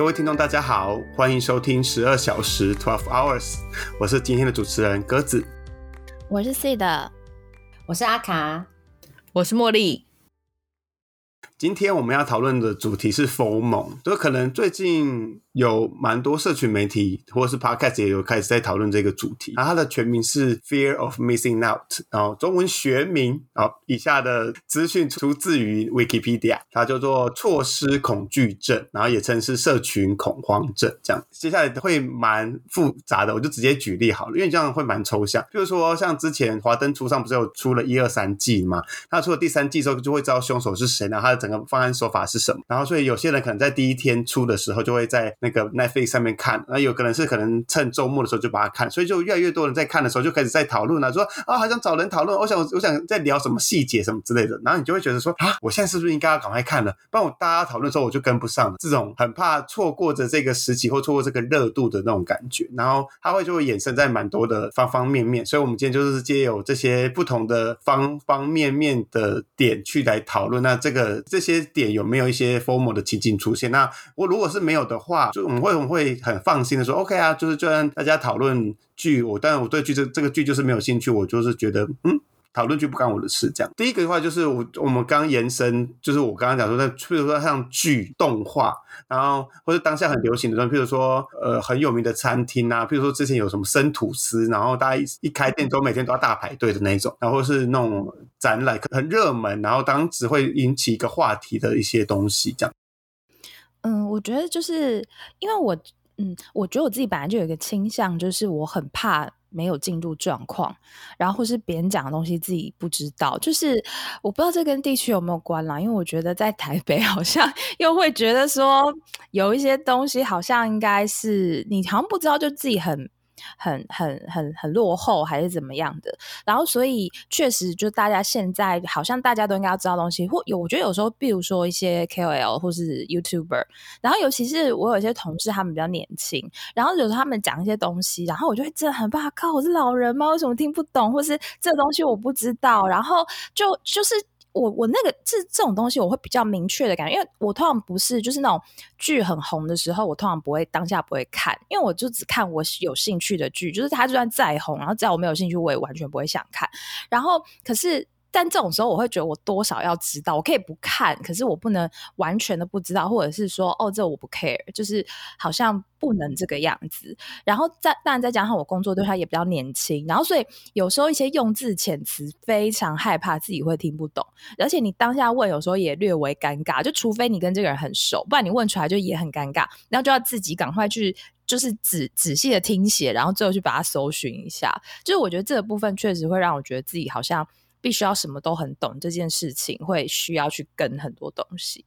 各位听众，大家好，欢迎收听十二小时 （Twelve Hours），我是今天的主持人鸽子，我是 C 的，我是阿卡，我是茉莉。今天我们要讨论的主题是 FOMO，就可能最近。有蛮多社群媒体或是 podcast 也有开始在讨论这个主题，然后它的全名是 Fear of Missing Out，然后中文学名，好，以下的资讯出自于 Wikipedia，它叫做错失恐惧症，然后也称是社群恐慌症，这样。接下来会蛮复杂的，我就直接举例好了，因为这样会蛮抽象。比如说像之前华灯初上不是有出了一二三季嘛，那出了第三季之后就会知道凶手是谁，然后他的整个方案手法是什么，然后所以有些人可能在第一天出的时候就会在那个 Netflix 上面看，那有可能是可能趁周末的时候就把它看，所以就越来越多人在看的时候就开始在讨论了，说啊，好想找人讨论，我想我想在聊什么细节什么之类的，然后你就会觉得说啊，我现在是不是应该要赶快看了，不然我大家讨论的时候我就跟不上了，这种很怕错过着这个时期或错过这个热度的那种感觉，然后它会就会衍生在蛮多的方方面面，所以我们今天就是借有这些不同的方方面面的点去来讨论，那这个这这些点有没有一些 formal 的情景出现？那我如果是没有的话，就我们会。会会很放心的说，OK 啊，就是就算大家讨论剧，我但是我对剧这这个剧就是没有兴趣，我就是觉得嗯，讨论剧不干我的事。这样，第一个的话就是我我们刚延伸，就是我刚刚讲说，那譬如说像剧动画，然后或者当下很流行的东西，譬如说呃很有名的餐厅啊，譬如说之前有什么生吐司，然后大家一一开店都每天都要大排队的那种，然后是那种展览很热门，然后当时会引起一个话题的一些东西，这样。嗯，我觉得就是因为我，嗯，我觉得我自己本来就有一个倾向，就是我很怕没有进入状况，然后或是别人讲的东西自己不知道，就是我不知道这跟地区有没有关啦。因为我觉得在台北 好像又会觉得说有一些东西好像应该是你好像不知道，就自己很。很很很很落后还是怎么样的？然后所以确实，就大家现在好像大家都应该要知道东西，或有我觉得有时候，比如说一些 KOL 或是 YouTuber，然后尤其是我有一些同事，他们比较年轻，然后有时候他们讲一些东西，然后我就会真的很怕，靠，我是老人吗？为什么听不懂？或是这东西我不知道？然后就就是。我我那个这这种东西，我会比较明确的感觉，因为我通常不是就是那种剧很红的时候，我通常不会当下不会看，因为我就只看我有兴趣的剧，就是它就算再红，然后只要我没有兴趣，我也完全不会想看。然后可是。但这种时候，我会觉得我多少要知道，我可以不看，可是我不能完全的不知道，或者是说，哦，这我不 care，就是好像不能这个样子。然后再当然再加上我工作对他也比较年轻，然后所以有时候一些用字遣词非常害怕自己会听不懂，而且你当下问有时候也略微尴尬，就除非你跟这个人很熟，不然你问出来就也很尴尬，然后就要自己赶快去就是仔仔细的听写，然后最后去把它搜寻一下。就是我觉得这个部分确实会让我觉得自己好像。必须要什么都很懂这件事情，会需要去跟很多东西。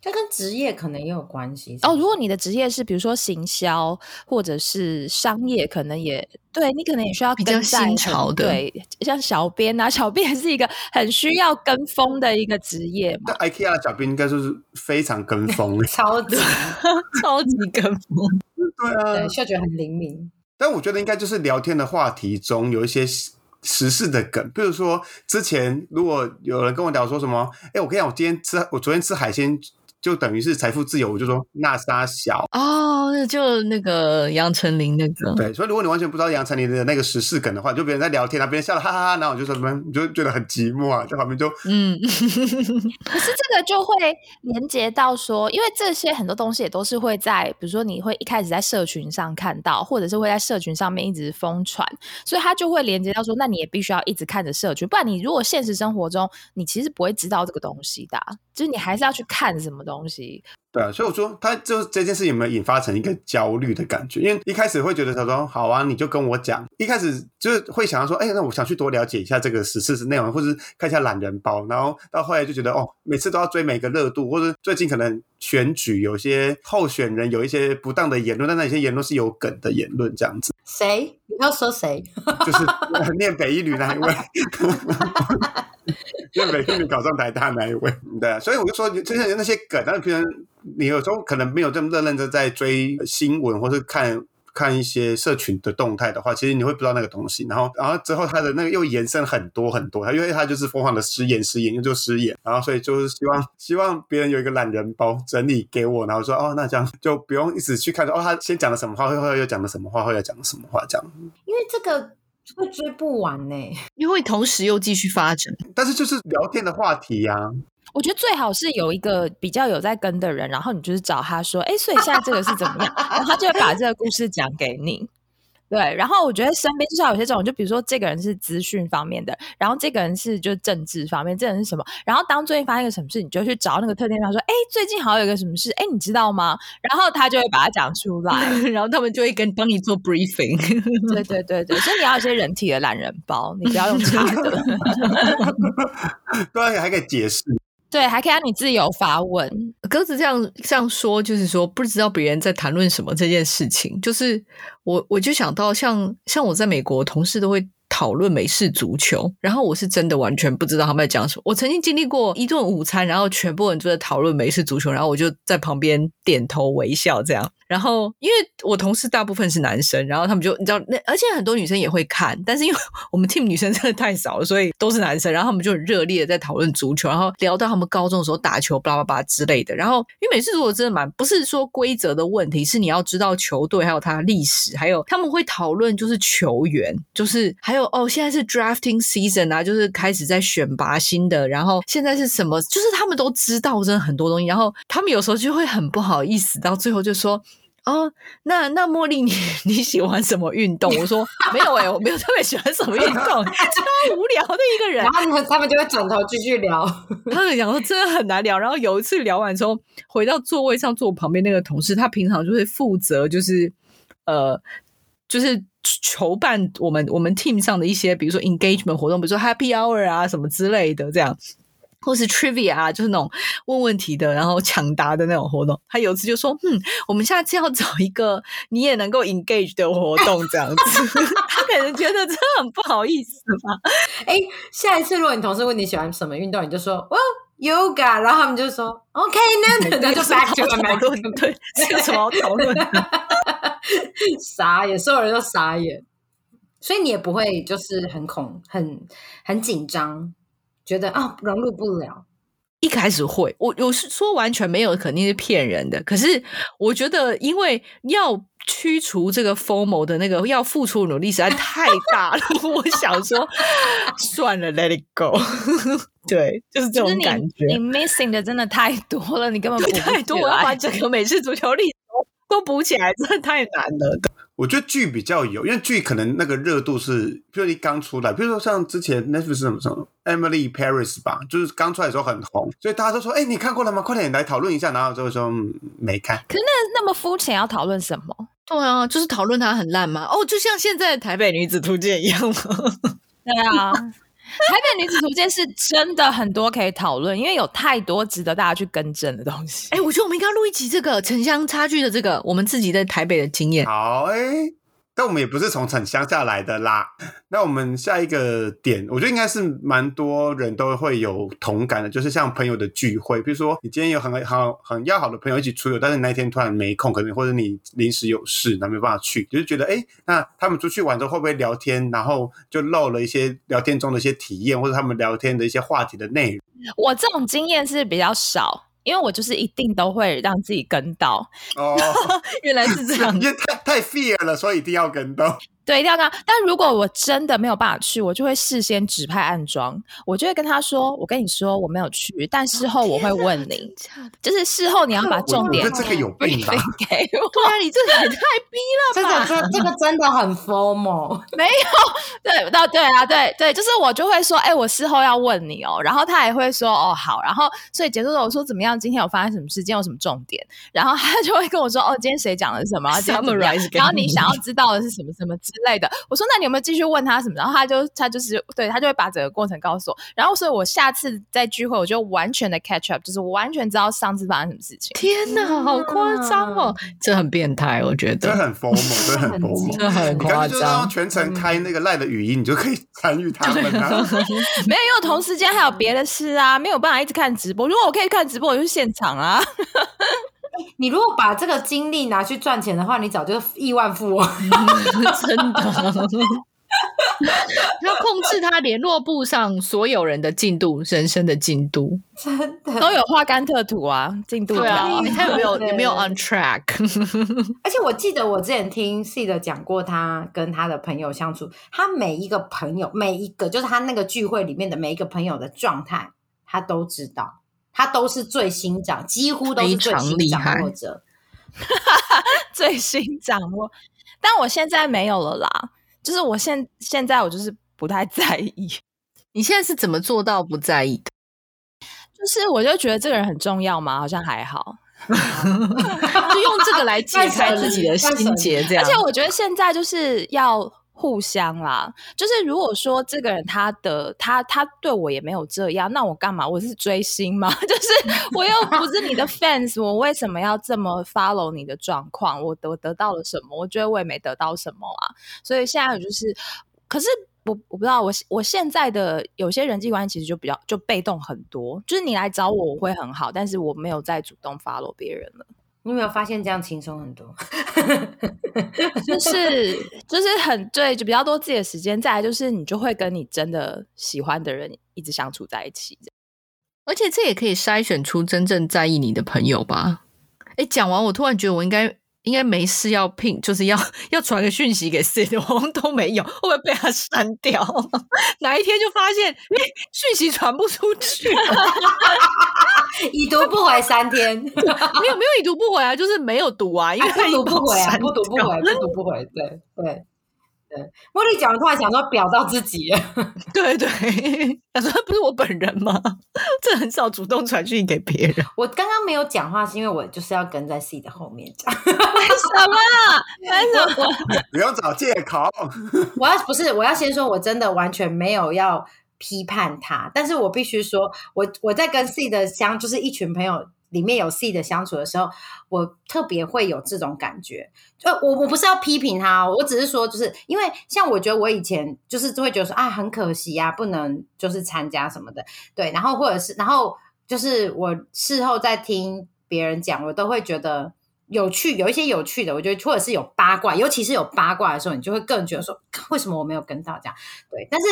这跟职业可能也有关系哦。如果你的职业是比如说行销或者是商业，可能也对你可能也需要比较新潮的。对，像小编啊，小编是一个很需要跟风的一个职业嘛。那 IKEA 小编应该说是非常跟风，超级 超级跟风。对啊，对，嗅觉很灵敏。但我觉得应该就是聊天的话题中有一些。时事的梗，比如说之前如果有人跟我聊说什么，哎，我跟你讲，我今天吃，我昨天吃海鲜。就等于是财富自由，我就说那沙小哦，那就那个杨丞琳那个对，所以如果你完全不知道杨丞琳的那个时事梗的话，就别人在聊天啊，别人笑了哈哈哈，然后我就说什么，你就觉得很寂寞啊，在旁边就嗯，可是这个就会连接到说，因为这些很多东西也都是会在，比如说你会一开始在社群上看到，或者是会在社群上面一直疯传，所以它就会连接到说，那你也必须要一直看着社群，不然你如果现实生活中你其实不会知道这个东西的，就是你还是要去看什么东。东西。对啊，所以我说他就这件事有没有引发成一个焦虑的感觉？因为一开始会觉得他说好啊，你就跟我讲，一开始就是会想要说，哎，那我想去多了解一下这个实事是内容，或者看一下懒人包，然后到后来就觉得哦，每次都要追每个热度，或者最近可能选举有些候选人有一些不当的言论，但那些言论是有梗的言论，这样子。谁？你要说谁？就是念北一女那一位。因为每天你考上台大那一位，对，所以我就说，就像那些梗，但是平常你有时候可能没有这么认真在追新闻，或是看看一些社群的动态的话，其实你会不知道那个东西。然后，然后之后他的那个又延伸很多很多，他因为他就是疯狂的失言失言，又就失言，然后所以就是希望希望别人有一个懒人包整理给我，然后说哦，那这样就不用一直去看说哦，他先讲了什么话，后后来又讲了什么话，后来又讲了什么话这样。因为这个会追不完呢、因为同时又继续发展。但是就是聊天的话题呀、我觉得最好是有一个比较有在跟的人，然后你就是找他说，哎，所以现在这个是怎么样，然后他就会把这个故事讲给你。对，然后我觉得身边至少有些这种，就比如说这个人是资讯方面的，然后这个人是就政治方面，这个人是什么？然后当最近发生一个什么事，你就去找那个特定方说，哎，最近好像有一个什么事，哎，你知道吗？然后他就会把它讲出来。然后他们就会跟帮你做 briefing。对对对对，所以你要有一些人体的懒人包，你不要用查的。对，还可以解释。对，还可以让你自由发问。鸽子这样这样说，就是说不知道别人在谈论什么这件事情。就是我我就想到像像我在美国，同事都会讨论美式足球，然后我是真的完全不知道他们在讲什么。我曾经经历过一顿午餐，然后全部人都在讨论美式足球，然后我就在旁边点头微笑这样。然后因为我同事大部分是男生，然后他们就你知道，那而且很多女生也会看，但是因为 我们 team 女生真的太少了，所以都是男生，然后他们就很热烈的在讨论足球，然后聊到他们高中的时候打球，巴拉巴拉之类的。然后因为每次如果真的蛮不是说规则的问题，是你要知道球队还有它的历史，还有他们会讨论就是球员，就是还有哦现在是 drafting season 啊，就是开始在选拔新的，然后现在是什么，就是他们都知道真的很多东西，然后他们有时候就会很不好意思，到最后就说。哦，那那茉莉你你喜欢什么运动？我说 没有哎、我没有特别喜欢什么运动，超无聊的一个人然。后他们他们就会转头继续聊。他们讲说真的很难聊，然后有一次聊完之后，回到座位上坐我旁边那个同事，他平常就会负责就是呃就是筹办我们我们 team 上的一些，比如说 engagement 活动，比如说 happy hour 啊什么之类的这样。或是 trivia 啊，就是那种问问题的，然后抢答的那种活动。他有一次就说：“嗯，我们下次要找一个你也能够 engage 的活动，这样子。”他可能觉得这很不好意思吧。哎，下一次如果你同事问你喜欢什么运动，你就说哦 yoga，然后他们就说 OK，那那就 back to 讨论对，这有什么好讨论的？傻眼，所有人都傻眼。所以你也不会就是很恐、很很紧张，觉得啊融入不了。一开始会，我我是说完全没有，肯定是骗人的。可是我觉得，因为要驱除这个 FOMO 的那个要付出的努力实在太大了，我想说算了，Let it go。对，就是这种感觉。你 missing 的真的太多了，你根本不太多，我要把。整个美式足球历都补起来，真的太难了。我觉得剧比较有，因为剧可能那个热度是，比如你刚出来，比如说像之前 Netflix 是什么什么 Emily Paris 吧，就是刚出来的时候很红，所以大家都说，哎、你看过了吗？快点来讨论一下。然后就会说、嗯、没看。可是那那么肤浅，要讨论什么？对啊，就是讨论它很烂嘛。哦，就像现在的台北女子图鉴一样吗。对啊，台北女子图鉴是真的很多可以讨论，因为有太多值得大家去更正的东西。哎、我觉得我们应该录一集这个城乡差距的这个我们自己在台北的经验。好，哎、但我们也不是从很乡下来的啦。那我们下一个点，我觉得应该是蛮多人都会有同感的，就是像朋友的聚会，比如说你今天有很好很要好的朋友一起出游，但是你那一天突然没空，可能或者你临时有事，那没办法去，就是觉得哎、那他们出去玩之后会不会聊天，然后就漏了一些聊天中的一些体验，或者他们聊天的一些话题的内容。我这种经验是比较少，因为我就是一定都会让自己跟到。哦，原来是这样 因为太太 fear 了，所以一定要跟到。对，一定要跟他。但如果我真的没有办法去，我就会事先指派暗装，我就会跟他说：“我跟你说我没有去，但事后我会问你，就是事后你要把重点我觉得这个有病吧 给 我。对啊，你这个也太逼了吧！个这这个 真的很 formal，没有，对，到对啊，对对，就是我就会说，哎、我事后要问你哦，然后他也会说，哦，好，然后所以结束了我说怎么样，今天有发生什么事，今天有什么重点，然后他就会跟我说，哦，今天谁讲了什么，然后你你想要知道的是什么什么之类的，我说那你有没有继续问他什么？然后他就他就是对他就会把整个过程告诉我，然后所以我下次在聚会我就完全的 catch up，就是我完全知道上次发生什么事情。天哪，好夸张哦！这很变态，我觉得。这很 formal，真的很 formal，这很夸张。全程开那个赖的语音，你就可以参与他们啊。没有，因为我同时间还有别的事啊，没有办法一直看直播。如果我可以看直播，我就现场啊。你如果把这个精力拿去赚钱的话，你早就亿万富翁。真的。要控制他联络簿上所有人的进度，人生的进度，真的都有画甘特图啊，进度对啊表，他有没有对有没有 on track？而且我记得我之前听 C 的讲过，他跟他的朋友相处，他每一个朋友，每一个就是他那个聚会里面的每一个朋友的状态，他都知道，他都是最新掌，几乎都是最新掌握者。最新掌握。但我现在没有了啦，就是我现现在我就是不太在意，你现在是怎么做到不在意的？就是我就觉得这个人很重要嘛，好像还好。就用这个来解开自己的心结，这样。而且我觉得现在就是要互相啦，就是如果说这个人他的他他对我也没有这样，那我干嘛？我是追星吗？就是我又不是你的 fans，我为什么要这么 follow 你的状况？我得得到了什么？我觉得我也没得到什么啊。所以现在就是，可是。我我不知道，我我现在的有些人际关系其实就比较就被动很多，就是你来找我我会很好，但是我没有再主动 follow 别人了。你有没有发现这样轻松很多？就是就是很对，就比较多自己的时间。再来就是你就会跟你真的喜欢的人一直相处在一起。而且这也可以筛选出真正在意你的朋友吧。哎，讲完我突然觉得我应该应该没事要聘，就是要 要传个讯息给 Sid，我好像都没有，会不会被他删掉？哪一天就发现哎讯息传不出去了，已读不回三天，没有没有已读不回啊，就是没有读啊，因为他不读不回啊，删不读不掉回，不读不回，对对对。茉莉讲，突然想说表到自己了，对 对，他说不是我本人吗？这很少主动传讯给别人。我刚刚没有讲话，是因为我就是要跟在 C 的后面讲。为什么？为什么？不用找借口。我要不是我要先说，我真的完全没有要批判他，但是我必须说，我我在跟 C 的相，就是一群朋友里面有 C 的相处的时候，我特别会有这种感觉。呃我我不是要批评他，我只是说，就是因为像我觉得我以前就是就会觉得说啊，很可惜啊，不能就是参加什么的，对，然后或者是然后就是我事后在听别人讲，我都会觉得。有趣，有一些有趣的，我觉得或者是有八卦，尤其是有八卦的时候，你就会更觉得说，为什么我没有跟到这样？对，但是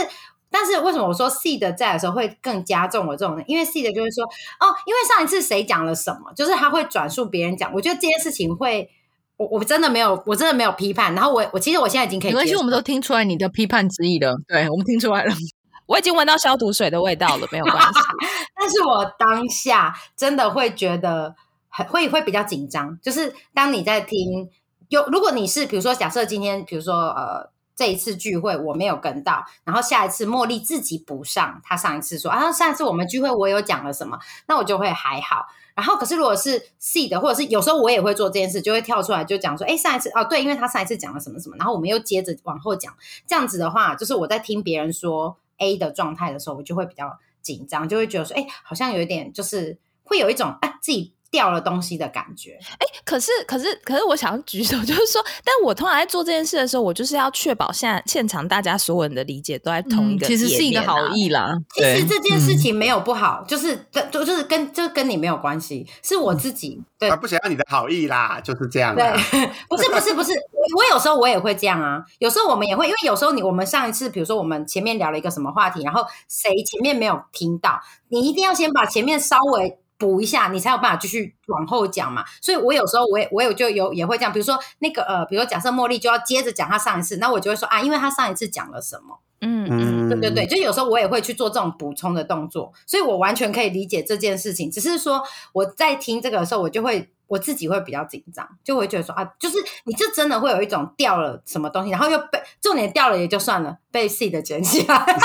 但是为什么我说 C 的在的时候会更加重我这种呢？因为 C 的就是说，哦，因为上一次谁讲了什么，就是他会转述别人讲，我觉得这件事情会，我我真的没有，我真的没有批判。然后我我其实我现在已经可以没关系，我们都听出来你的批判之意了。对，我们听出来了。我已经闻到消毒水的味道了，没有关系。但是我当下真的会觉得很会会比较紧张，就是当你在听，有如果你是比如说假设今天比如说呃这一次聚会我没有跟到，然后下一次茉莉自己补上，她上一次说啊上一次我们聚会我有讲了什么，那我就会还好。然后可是如果是 C 的，或者是有时候我也会做这件事，就会跳出来就讲说，哎上一次哦对，因为他上一次讲了什么什么，然后我们又接着往后讲，这样子的话，就是我在听别人说 A 的状态的时候，我就会比较紧张，就会觉得说，哎，好像有一点，就是会有一种哎自己掉了东西的感觉。哎，可是可是可是，我想要举手，就是说，但我通常在做这件事的时候，我就是要确保现在现场大家所有人的理解都在同一个、嗯其实是一个好。意啦。其实这件事情没有不好，就是跟就就是跟就跟你没有关系，是我自己 对他不想要你的好意啦，就是这样对。不是不是不是，我我有时候我也会这样啊，有时候我们也会，因为有时候你我们上一次，比如说我们前面聊了一个什么话题，然后谁前面没有听到，你一定要先把前面稍微补一下，你才有办法继续往后讲嘛。所以我有时候我也我有就有也会这样，比如说那个呃，比如说假设茉莉就要接着讲她上一次，那我就会说啊，因为她上一次讲了什么。嗯嗯，嗯，对对对，就有时候我也会去做这种补充的动作，所以我完全可以理解这件事情。只是说我在听这个的时候，我就会我自己会比较紧张，就会觉得说啊，就是你这真的会有一种掉了什么东西，然后又被重点掉了也就算了，被 C 的捡起来。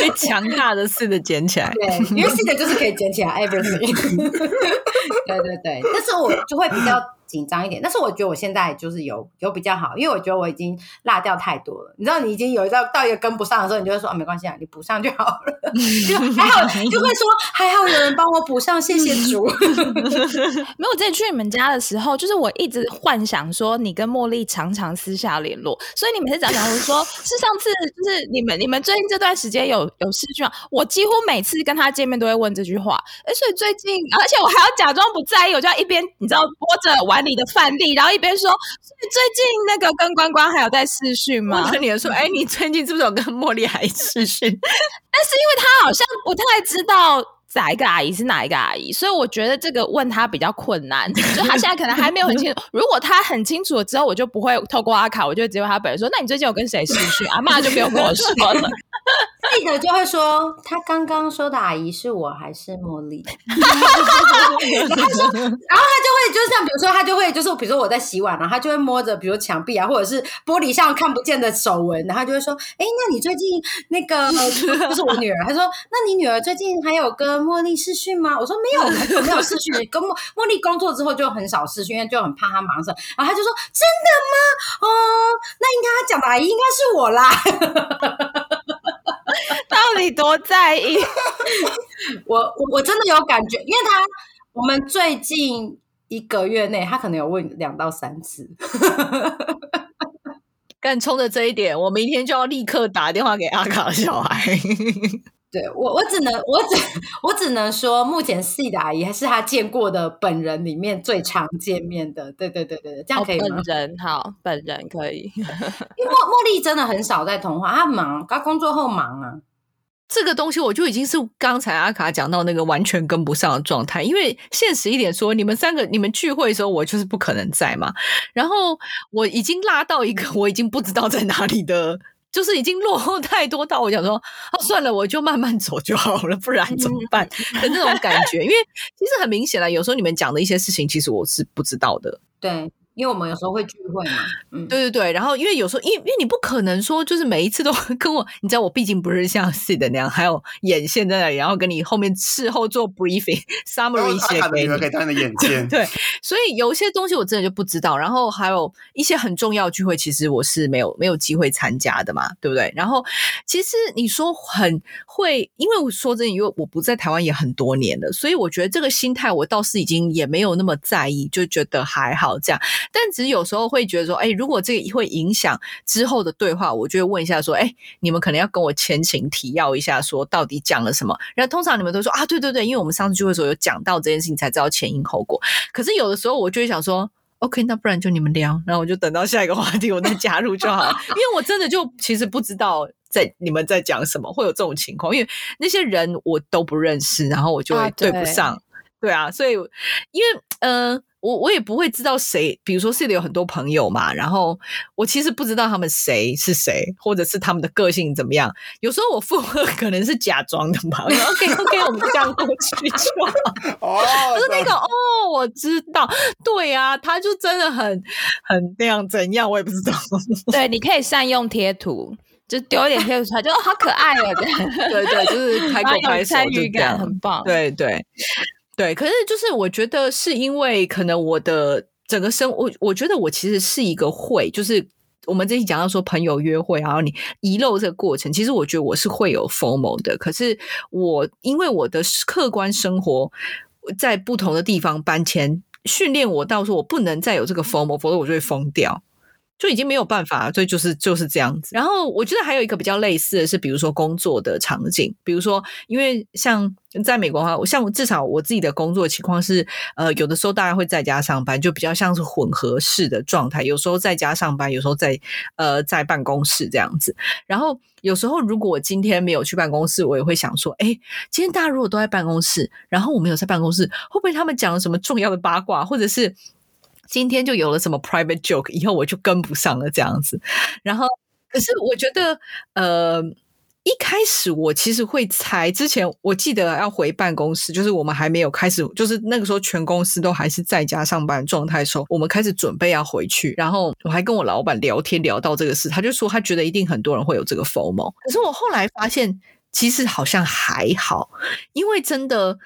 被强大的似的捡起来。对，因为 C 的就是可以捡起来 everything。对对对，但是我就会比较紧张一点。但是我觉得我现在就是有有比较好，因为我觉得我已经落掉太多了。你知道，你已经有一到到一个跟不上的时候，你就会说啊，没关系啊，你补上就好了。就还好，就会说还好有人帮我补上，谢谢主。没有，我之前去你们家的时候，就是我一直幻想说你跟茉莉常常私下联络，所以你每次讲讲我说是上次就是你们你们最近这段时间有有事情吗？我几乎每次跟他见面都会问这句话。哎，所以最近，而且我还要假装不在意，我就要一边你知道播着玩碗里的饭粒，然后一边说，最近那个跟关关还有在试训吗？跟你说，哎，你最近是不是有跟茉莉还试训？但是因为他好像不太知道哪一个阿姨是哪一个阿姨，所以我觉得这个问他比较困难。就他现在可能还没有很清楚。如果他很清楚了之后，我就不会透过阿卡，我就直接问他本人说：“那你最近有跟谁试训？”阿妈就不用跟我说了。记者就会说，他刚刚说的阿姨是我还是茉莉？然后他说，然后他就会就是像比如说，他就会就是比如说我在洗碗，然后他就会摸着比如墙壁啊，或者是玻璃上看不见的手纹，然后就会说：“哎，那你最近那个 就是我女儿？”他说：“那你女儿最近还有跟茉莉试训吗？”我说：“没有，很久没有试训。跟茉茉莉工作之后就很少试训，因为就很怕她忙什然后他就说：“真的吗？哦，那应该他讲的阿姨应该是我啦。” 到底多在意？我我我真的有感觉，因为他我们最近一个月内，他可能有问两到三次。干冲着这一点，我明天就要立刻打电话给阿卡的小孩。对我，我只能我只我只能说，目前 C 的阿姨还是他见过的本人里面最常见面的。对对对对对，这样可以吗？本人好，本人可以。因为茉茉莉真的很少在通话，她忙，她工作后忙啊。这个东西我就已经是刚才阿卡讲到那个完全跟不上的状态，因为现实一点说，你们三个你们聚会的时候，我就是不可能在嘛。然后我已经拉到一个 我已经不知道在哪里的，就是已经落后太多到我想说，啊算了，我就慢慢走就好了，不然怎么办的那种感觉。因为其实很明显了，有时候你们讲的一些事情，其实我是不知道的。对。因为我们有时候会聚会嘛，嗯，对对对，然后因为有时候，因为因为你不可能说就是每一次都跟我，你知道我毕竟不是像 C 的那样，还有眼线在那里，然后跟你后面事后做 briefing summary 写给你的眼线，对，所以有一些东西我真的就不知道，然后还有一些很重要聚会，其实我是没有没有机会参加的嘛，对不对？然后其实你说很会，因为我说真的，因为我不在台湾也很多年了，所以我觉得这个心态我倒是已经也没有那么在意，就觉得还好这样。但只是有时候会觉得说，哎，如果这个会影响之后的对话，我就会问一下说，哎，你们可能要跟我前情提要一下，说到底讲了什么。然后通常你们都说啊，对对对，因为我们上次聚会的时候有讲到这件事情，才知道前因后果。可是有的时候我就会想说，OK，那不然就你们聊，然后我就等到下一个话题我再加入就好了。因为我真的就其实不知道在你们在讲什么，会有这种情况，因为那些人我都不认识，然后我就会对不上。对啊，所以因为呃。我我也不会知道谁，比如说 C 的有很多朋友嘛，然后我其实不知道他们谁是谁，或者是他们的个性怎么样。有时候我附和可能是假装的嘛。OK OK，我们这样过去就好。哦，是那个哦，我知道，对啊，他就真的很很那样怎样，我也不知道。对，你可以善用贴图，就丢一点贴图出来，就好可爱哦。对对，就是开口开手，参与感很棒。对对。对，可是就是我觉得是因为可能我的整个生，我我觉得我其实是一个会，就是我们这期讲到说朋友约会，然后你遗漏这个过程，其实我觉得我是会有 formal 的。可是我因为我的客观生活在不同的地方搬迁，训练我到说我不能再有这个 formal，否则我就会疯掉。就已经没有办法，所以就是就是这样子。然后我觉得还有一个比较类似的是，比如说工作的场景，比如说，因为像在美国的话，像我至少我自己的工作情况是，呃，有的时候大家会在家上班，就比较像是混合式的状态。有时候在家上班，有时候在呃在办公室这样子。然后有时候如果我今天没有去办公室，我也会想说，哎，今天大家如果都在办公室，然后我没有在办公室，会不会他们讲了什么重要的八卦，或者是？今天就有了什么 private joke，以后我就跟不上了这样子。然后，可是我觉得，呃，一开始我其实会猜，之前我记得要回办公室，就是我们还没有开始，就是那个时候全公司都还是在家上班状态的时候，我们开始准备要回去。然后我还跟我老板聊天聊到这个事，他就说他觉得一定很多人会有这个 formal。可是我后来发现，其实好像还好，因为真的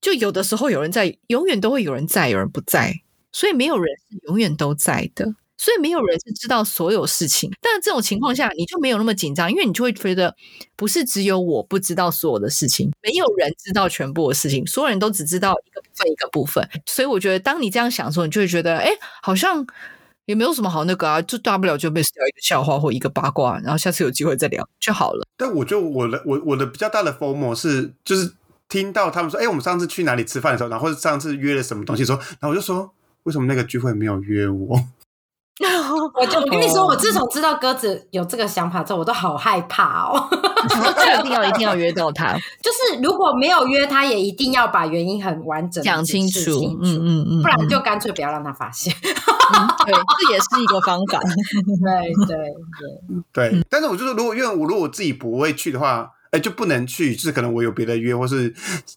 就有的时候有人在，永远都会有人在，有人不在。所以没有人是永远都在的。所以没有人是知道所有事情，但是这种情况下你就没有那么紧张，因为你就会觉得不是只有我不知道所有的事情，没有人知道全部的事情，所有人都只知道一个部分一个部分。所以我觉得当你这样想的时候，你就会觉得，哎，好像也没有什么好那个啊，就大不了就被聊一个笑话或一个八卦，然后下次有机会再聊就好了。但我觉得我的我我的比较大的 form 是就是听到他们说，哎，我们上次去哪里吃饭的时候，然后上次约了什么东西，说，然后我就说，为什么那个聚会没有约我？我就我跟你说，我自从知道鸽子有这个想法之后，我都好害怕哦。一定要一定要约到他，就是如果没有约他，也一定要把原因很完整讲清楚，嗯嗯嗯，不然就干脆不要让他发现。对，这也是一个方法。对对对对，但是我就是如果因为我如果我自己不会去的话。哎，就不能去，就是可能我有别的约，或是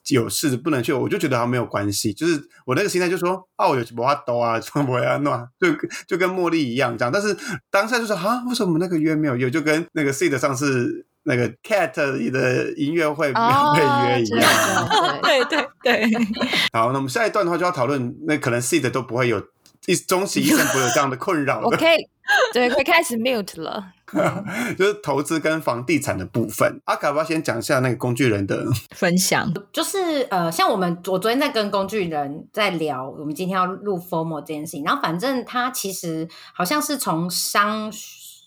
有事不能去，我就觉得好像没有关系。就是我那个心态就说，哦，我有不法兜啊，怎么不要弄？就就跟茉莉一样这样。但是当下就说，啊，为什么那个约没有约？就跟那个 C 的上次那个 Cat 的音乐会没有被约一样。对对对。好，那我们下一段的话就要讨论，那可能 C 的都不会有一终其一生不会有这样的困扰。OK，对，可以开始 mute 了。就是投资跟房地产的部分，阿卡巴先讲一下那个工具人的 分享。就是呃，像我们我昨天在跟工具人在聊，我们今天要录 formal 这件事情。然后反正他其实好像是从商，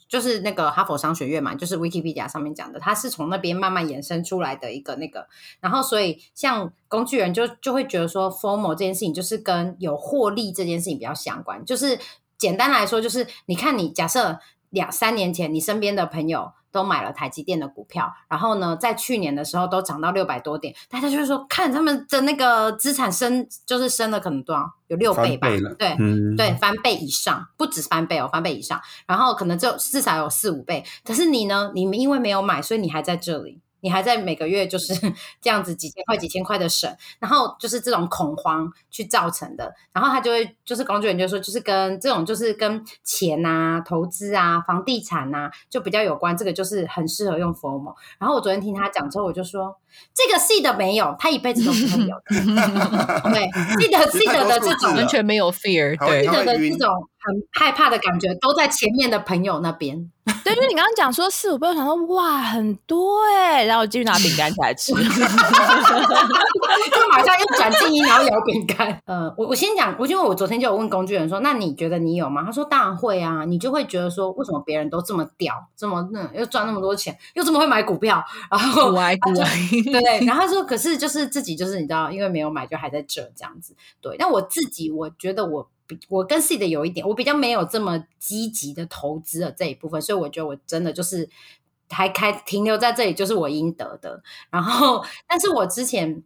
就是那个哈佛商学院嘛，就是 Wikipedia 上面讲的，他是从那边慢慢延伸出来的一个那个。然后所以像工具人就就会觉得说，formal 这件事情就是跟有获利这件事情比较相关。就是简单来说，就是你看你假设。两三年前，你身边的朋友都买了台积电的股票，然后呢，在去年的时候都涨到六百多点，大家就是说，看他们的那个资产升，就是升了可能多少，有六倍吧？对，对，翻倍以上，不止翻倍哦，翻倍以上，然后可能就至少有四五倍。可是你呢？你们因为没有买，所以你还在这里。你还在每个月就是 这样子几千块几千块的省，然后就是这种恐慌去造成的，然后他就会就是工作人就说，就是跟这种就是跟钱啊、投资啊、房地产啊就比较有关，这个就是很适合用 formal。然后我昨天听他讲之后，我就说这个的没有，他一辈子都不会有。对，C 的 C 的的这种完全没有 fear，对，C 的的这种。很害怕的感觉都在前面的朋友那边。对，因为你刚刚讲说四五倍，我想说哇，很多哎，然后我继续拿饼干起来吃，就马上又转静音，然后咬饼干。呃，我我先讲，我因为我昨天就有问工具人说，那你觉得你有吗？他说当然会啊，你就会觉得说，为什么别人都这么屌，这么那又赚那么多钱，又这么会买股票，然后对对，然后他说，可是就是自己就是你知道，因为没有买，就还在这这样子。对，但我自己我觉得我。我跟 C 的有一点，我比较没有这么积极的投资的这一部分，所以我觉得我真的就是还开停留在这里，就是我应得的。然后，但是我之前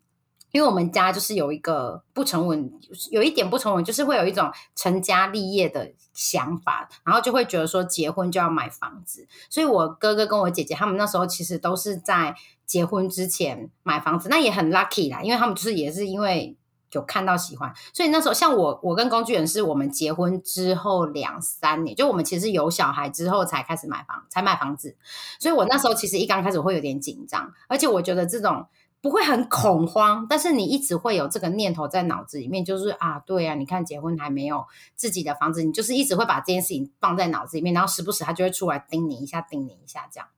因为我们家就是有一个不成文，有一点不成文，就是会有一种成家立业的想法，然后就会觉得说结婚就要买房子，所以我哥哥跟我姐姐他们那时候其实都是在结婚之前买房子，那也很 lucky 啦，因为他们就是也是因为。有看到喜欢，所以那时候像我，我跟工具人是我们结婚之后两三年，就我们其实有小孩之后才开始买房，才买房子。所以我那时候其实一刚开始会有点紧张，而且我觉得这种不会很恐慌，但是你一直会有这个念头在脑子里面，就是啊，对啊，你看结婚还没有自己的房子，你就是一直会把这件事情放在脑子里面，然后时不时他就会出来叮你一下，叮你一下，这样，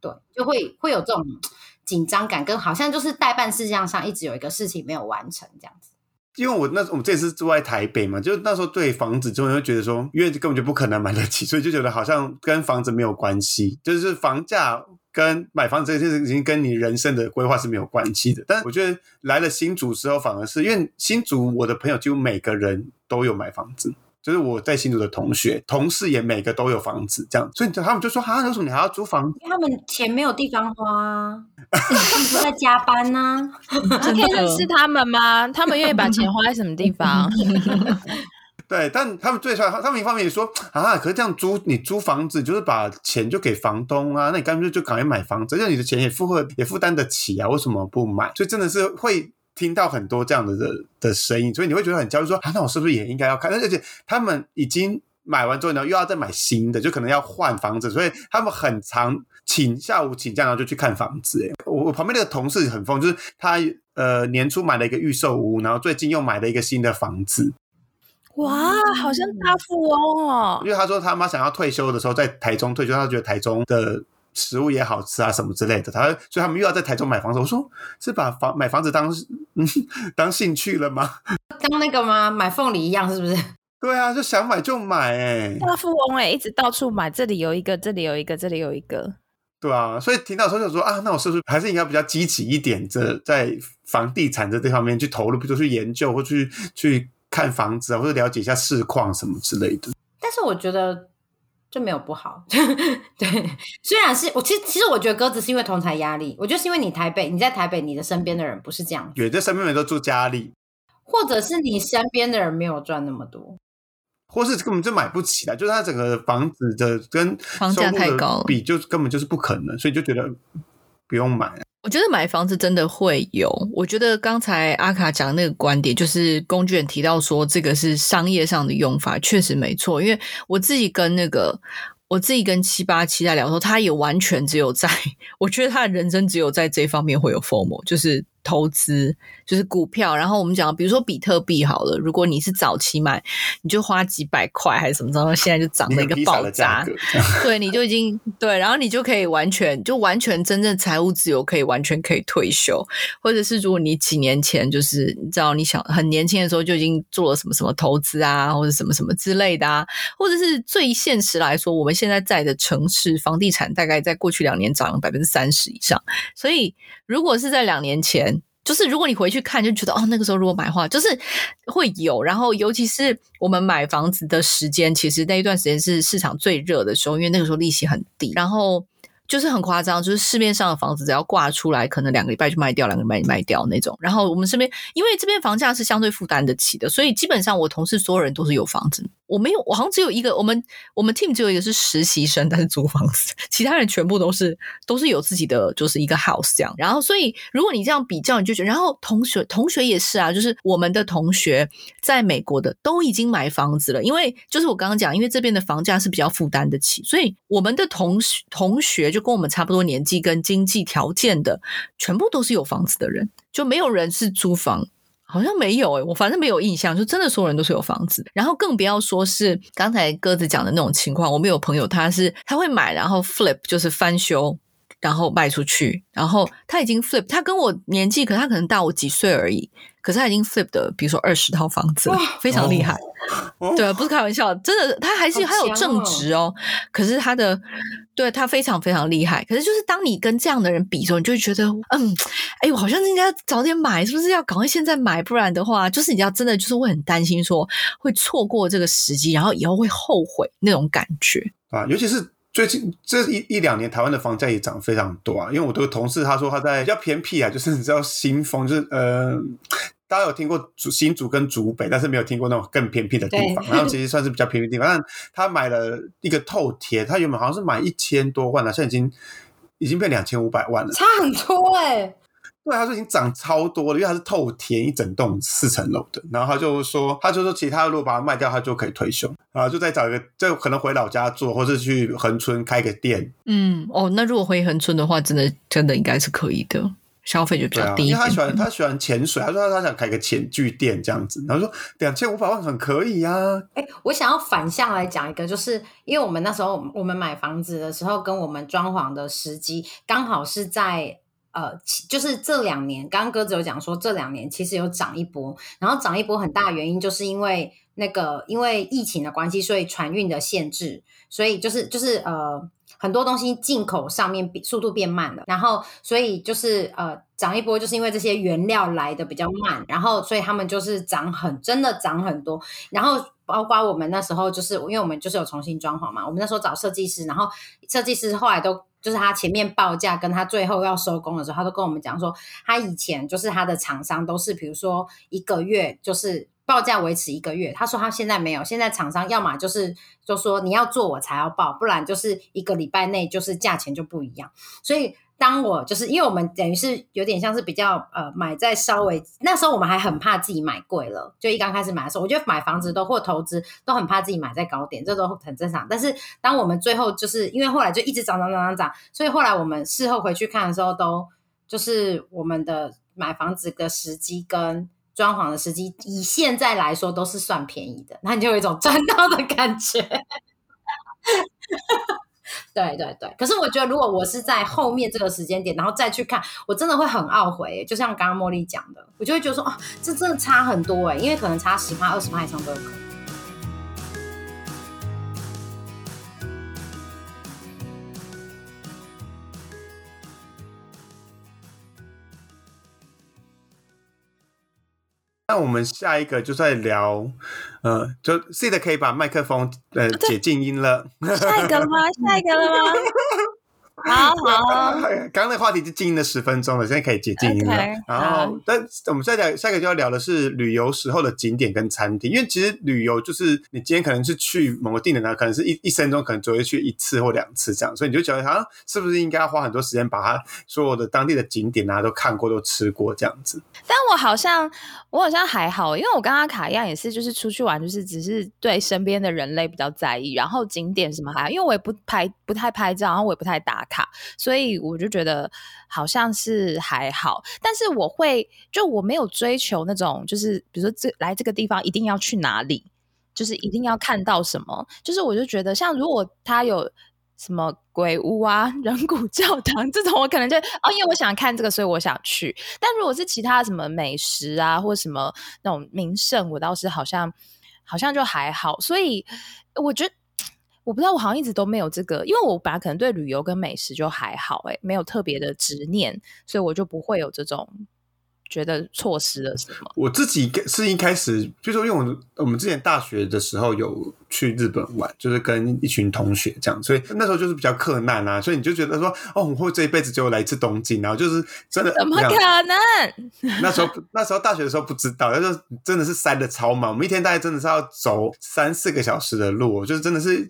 对，就会会有这种紧张感，跟好像就是代办事项上一直有一个事情没有完成这样子。因为我那我们这次住在台北嘛，就那时候对房子就会觉得说，因为根本就不可能买得起，所以就觉得好像跟房子没有关系，就是房价跟买房子这件事情跟你人生的规划是没有关系的。但我觉得来了新竹之后，反而是因为新竹我的朋友几乎每个人都有买房子。就是我在新竹的同学、同事也每个都有房子，这样，所以他们就说：“哈，为什么你还要租房？因为他们钱没有地方花，在加班 呢。可以认识他们吗？他们愿意把钱花在什么地方？对，但他们最帅，他们一方面也说啊，可是这样租，你租房子就是把钱就给房东啊，那你干脆就赶快买房子，这样你的钱也负荷也负担得起啊，为什么不买？所以真的是会。听到很多这样的的的声音，所以你会觉得很焦虑，说啊，那我是不是也应该要看？而且他们已经买完之后呢，又要再买新的，就可能要换房子，所以他们很常请下午请假，然后就去看房子。哎，我我旁边那个同事很疯，就是他呃年初买了一个预售屋，然后最近又买了一个新的房子。哇，好像大富翁哦因！为他说他妈想要退休的时候在台中退休，他觉得台中的食物也好吃啊什么之类的，他所以他们又要在台中买房子。我说是把房买房子当嗯 当兴趣了吗？当那个吗？买凤梨一样，是不是？对啊，就想买就买哎、大富翁哎、一直到处买，这里有一个，这里有一个，这里有一个。对啊，所以听到的时候就说啊，那我是不是还是应该比较积极一点，这在房地产这这方面去投入，比如说去研究或去去看房子啊，或者了解一下市况什么之类的。但是我觉得这没有不好，对。虽然是我其实其实我觉得鸽子是因为同台压力，我觉得是因为你台北，你在台北，你的身边的人不是这样，对这身边人都住家里，或者是你身边的人没有赚那么多。或是根本就买不起的，就是他整个房子的跟房价太高比就根本就是不可能，所以就觉得不用买。我觉得买房子真的会有。我觉得刚才阿卡讲那个观点，就是工具人提到说这个是商业上的用法，确实没错。因为我自己跟那个我自己跟七八七在聊的时候，他也完全只有在，我觉得他的人生只有在这方面会有 form，就是投资，就是股票。然后我们讲，比如说比特币好了，如果你是早期买，你就花几百块还是什么，然后现在就涨了一个爆炸 对，你就已经对，然后你就可以完全就完全真正财务自由，可以完全可以退休，或者是如果你几年前就是你知道你想很年轻的时候就已经做了什么什么投资啊，或者什么什么之类的啊，或者是最现实来说，我们现在在的城市房地产大概在过去两年涨了百分之三十以上，所以如果是在两年前。就是如果你回去看，就觉得哦，那个时候如果买的话，就是会有。然后，尤其是我们买房子的时间，其实那一段时间是市场最热的时候，因为那个时候利息很低。然后就是很夸张，就是市面上的房子只要挂出来，可能两个礼拜就卖掉，两个礼拜卖掉那种。然后我们身边，因为这边房价是相对负担得起的，所以基本上我同事所有人都是有房子。我没有，我好像只有一个，我们我们 team 只有一个是实习生，但是租房子，其他人全部都是都是有自己的，就是一个 house 这样。然后，所以如果你这样比较，你就觉得，然后同学同学也是啊，就是我们的同学在美国的都已经买房子了，因为就是我刚刚讲，因为这边的房价是比较负担得起，所以我们的同学同学就跟我们差不多年纪跟经济条件的，全部都是有房子的人，就没有人是租房。好像没有诶、我反正没有印象，就真的所有人都是有房子，然后更不要说是刚才鸽子讲的那种情况。我们有朋友他是他会买，然后 flip 就是翻修，然后卖出去，然后他已经 flip，他跟我年纪，可他可能大我几岁而已，可是他已经 flip 的，比如说二十套房子了，非常厉害。哦对啊，不是开玩笑，真的，他还是好强还有正哦职哦。可是他的，对他非常非常厉害。可是就是当你跟这样的人比的时候，你就会觉得，嗯，哎，我好像应该早点买，是不是要赶快现在买？不然的话，就是你要真的就是会很担心说会错过这个时机，然后以后会后悔那种感觉。啊，尤其是最近这一一两年，台湾的房价也涨非常多啊。因为我的同事他说他在比较偏僻啊，就是你知道新丰，就是呃，大家有听过竹新竹跟竹北，但是没有听过那种更偏僻的地方。然后其实算是比较偏僻的地方，但他买了一个透贴，他原本好像是买一千多万了，现在已经已经变两千五百万了。差很多哎、对，他说已经涨超多了，因为它是透天一整栋四层楼的。然后他就说，他就说，其他如果把它卖掉，他就可以退休，然后就再找一个，就可能回老家做，或是去恒村开个店。嗯，哦，那如果回恒村的话，真的真的应该是可以的，消费就比较低因为他喜欢他喜欢潜水，他说他他想开个潜具店这样子，然后说两千五百万很可以啊。哎、我想要反向来讲一个，就是因为我们那时候我们买房子的时候，跟我们装潢的时机刚好是在呃，就是这两年，刚刚鸽子有讲说这两年其实有涨一波，然后涨一波很大原因就是因为那个因为疫情的关系，所以船运的限制，所以就是就是呃。很多东西进口上面速度变慢了，然后所以就是呃涨一波，就是因为这些原料来的比较慢，然后所以他们就是涨很真的涨很多，然后包括我们那时候就是因为我们就是有重新装潢嘛，我们那时候找设计师，然后设计师后来都就是他前面报价跟他最后要收工的时候，他都跟我们讲说，他以前就是他的厂商都是比如说一个月就是。报价维持一个月，他说他现在没有，现在厂商要么就是就说你要做我才要报，不然就是一个礼拜内就是价钱就不一样。所以当我就是因为我们等于是有点像是比较呃买在稍微那时候我们还很怕自己买贵了，就一刚开始买的时候，我觉得买房子都或投资都很怕自己买在高点，这都很正常。但是当我们最后就是因为后来就一直涨涨涨涨涨，所以后来我们事后回去看的时候都就是我们的买房子的时机跟。装潢的时机，以现在来说都是算便宜的，那你就有一种赚到的感觉。对对对，可是我觉得如果我是在后面这个时间点，然后再去看，我真的会很懊悔。就像刚刚茉莉讲的，我就会觉得说，哦，这真的差很多哎，因为可能差十块、二十块以上都有可能。那我们下一个就在聊，呃，就 C 的可以把麦克风呃解静音了。下一个了吗？下一个了吗？好好，刚刚那话题就静音了十分钟了，现在可以解静音了。然后，但我们下讲下一个就要聊的是旅游时候的景点跟餐厅，因为其实旅游就是你今天可能是去某个地点呢，可能是一一生中可能只会去一次或两次这样，所以你就觉得好像是不是应该要花很多时间把它所有的当地的景点啊都看过、都吃过这样子？但我好像我好像还好，因为我跟阿卡一样，也是就是出去玩，就是只是对身边的人类比较在意，然后景点什么还，因为我也不拍不太拍照，然后我也不太打。卡，所以我就觉得好像是还好，但是我会就我没有追求那种，就是比如说这来这个地方一定要去哪里，就是一定要看到什么，就是我就觉得像如果他有什么鬼屋啊、人骨教堂这种，我可能就哦，因为我想看这个，所以我想去。但如果是其他什么美食啊，或什么那种名胜，我倒是好像好像就还好，所以我觉得。我不知道，我好像一直都没有这个，因为我本来可能对旅游跟美食就还好，哎，没有特别的执念，所以我就不会有这种。觉得错失了什么？我自己是一开始，就说因为我我们之前大学的时候有去日本玩，就是跟一群同学这样，所以那时候就是比较困难啊，所以你就觉得说，哦，我会这一辈子只有来一次东京，然后就是真的怎么可能？那时候那时候大学的时候不知道，那就真的是塞的超满，我们一天大概真的是要走三四个小时的路，就是真的是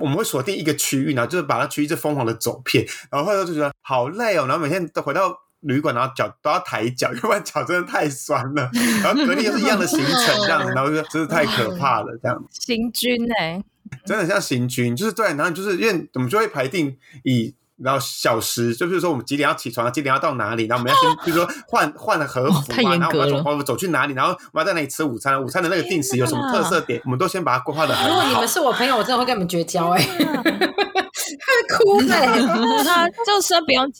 我们会锁定一个区域，然后就是把那区域就疯狂的走遍，然后后来就觉得好累哦，然后每天都回到。旅馆，然后脚都要抬脚，要不然脚真的太酸了。然后隔天又是一样的行程这样子，然后就真是太可怕了这样。行军呢，真的像行军，就是对，然后就是因为我们就会排定以然后小时，就比如说我们几点要起床，几点要到哪里，然后我们要先比如说换换了和服嘛，然后我们从走去哪里，然后我们要在哪里吃午餐，午餐的那个定时有什么特色点，我们都先把它规划的很好。如果你们是我朋友，我真的会跟你们绝交哎。太哭了，他 就说不用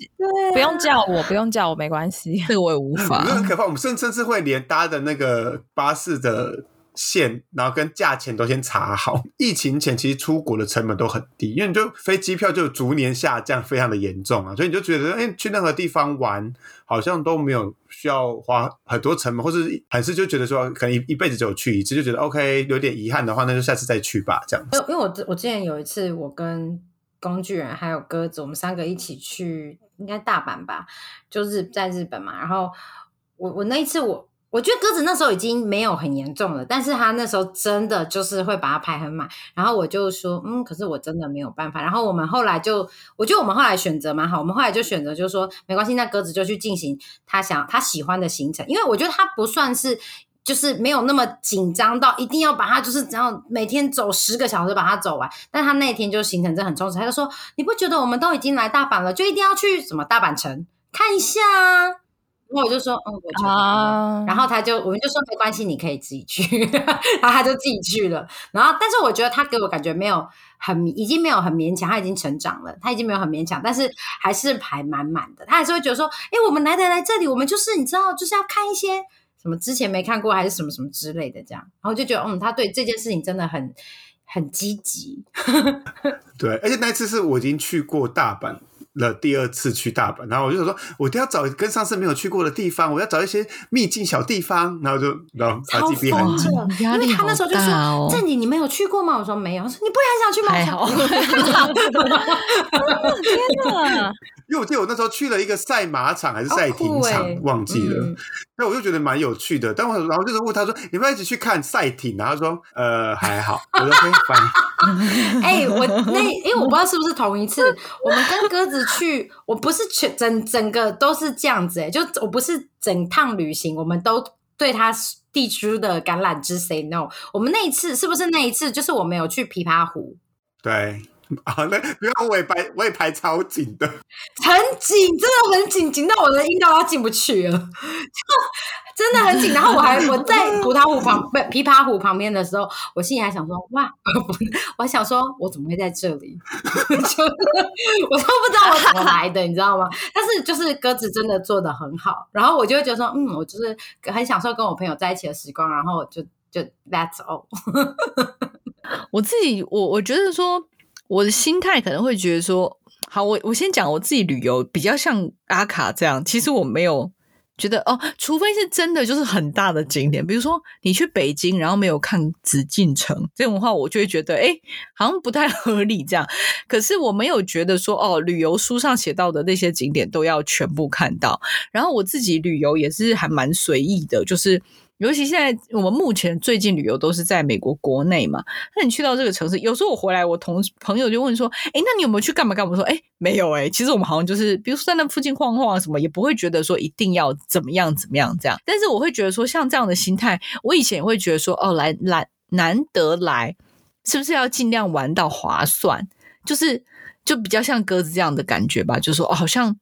不用叫我，不用叫我，没关系，这个我也无法。很可怕，我们甚甚至会连搭的那个巴士的线，然后跟价钱都先查好。疫情前其实出国的成本都很低，因为你就飞机票就逐年下降，非常的严重啊，所以你就觉得，哎，去任何地方玩好像都没有需要花很多成本，或是还是就觉得说，可能一一辈子只有去一次，就觉得 OK，有点遗憾的话，那就下次再去吧，这样。因为因为我我之前有一次，我跟工具人还有鸽子，我们三个一起去，应该大阪吧，就是在日本嘛。然后我我那一次我我觉得鸽子那时候已经没有很严重了，但是他那时候真的就是会把它排很满。然后我就说，嗯，可是我真的没有办法。然后我们后来就，我觉得我们后来选择蛮好，我们后来就选择就是说，没关系，那鸽子就去进行他想他喜欢的行程，因为我觉得他不算是。就是没有那么紧张到一定要把它，就是只要每天走十个小时把它走完。但他那一天就行程真的很充实，他就说：“你不觉得我们都已经来大阪了，就一定要去什么大阪城看一下啊？” 然后我就说：“嗯，我觉得。”然后他就我们就说：“没关系，你可以自己去。”然后他就自己去了。然后，但是我觉得他给我感觉没有很，已经没有很勉强，他已经成长了，他已经没有很勉强，但是还是排满满的。他还是会觉得说：“哎，我们来的来这里，我们就是你知道，就是要看一些。”什么之前没看过还是什么什么之类的，这样，然后就觉得，嗯，他对这件事情真的很很积极。对，而且那次是我已经去过大阪。了第二次去大阪，然后我就想说，我一定要找跟上次没有去过的地方，我要找一些秘境小地方，然后就然后超逼很紧，因为他那时候就说：“郑你你没有去过吗？”我说：“没有。”他说：“你不也很想去吗？”天哪！因为我记得我那时候去了一个赛马场还是赛艇场，忘记了。那我就觉得蛮有趣的，但我然后就是问他说：“你们一起去看赛艇？”然后他说：“呃，还好。”我说：“可以翻。”哎，我那因为我不知道是不是同一次，我们跟鸽子。去，我不是全整整个都是这样子哎，就我不是整趟旅行，我们都对他地区的橄榄枝 say no。我们那一次是不是那一次？就是我没有去琵琶湖，对啊，那因为我也排我也排超紧的，很紧，真的很紧，紧到我的阴道要进不去了，真的很紧。然后我还我在葡萄湖旁不琵琶湖旁边的时候，我心里还想说哇，我还想说我怎么会在这里？就我都不知道我怎么来的，你知道吗？但是就是鸽子真的做的很好，然后我就会觉得说，嗯，我就是很享受跟我朋友在一起的时光，然后就就 That's all。我自己，我我觉得说，我的心态可能会觉得说，好，我我先讲我自己旅游比较像阿卡这样，其实我没有觉得哦，除非是真的就是很大的景点，比如说你去北京，然后没有看紫禁城这种话，我就会觉得哎，好像不太合理这样。可是我没有觉得说哦，旅游书上写到的那些景点都要全部看到，然后我自己旅游也是还蛮随意的，就是。尤其现在，我们目前最近旅游都是在美国国内嘛。那你去到这个城市，有时候我回来，我同朋友就问说：“哎，那你有没有去干嘛干嘛？”我说：“哎，没有哎。其实我们好像就是，比如说在那附近晃晃什么，也不会觉得说一定要怎么样怎么样这样。但是我会觉得说，像这样的心态，我以前也会觉得说，哦，来来难得来，是不是要尽量玩到划算？就是。就比较像鸽子这样的感觉吧，就说哦，好像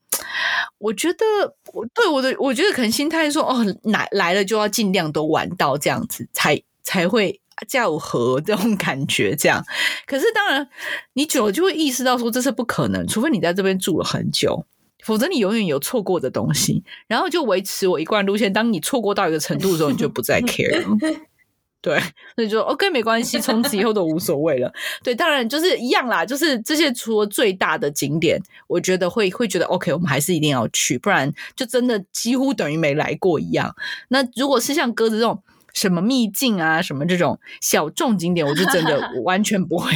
我觉得我对我的，我觉得可能心态说哦，来来了就要尽量都玩到这样子，才才会较合这种感觉。这样，可是当然你久了就会意识到说这是不可能，除非你在这边住了很久，否则你永远有错过的东西。然后就维持我一贯路线，当你错过到一个程度的时候，你就不再 care 了。对，所以就 OK，没关系，从此以后都无所谓了。对，当然就是一样啦，就是这些除了最大的景点，我觉得会会觉得 OK，我们还是一定要去，不然就真的几乎等于没来过一样。那如果是像鸽子这种。什么秘境啊，什么这种小众景点，我就真的 完全不会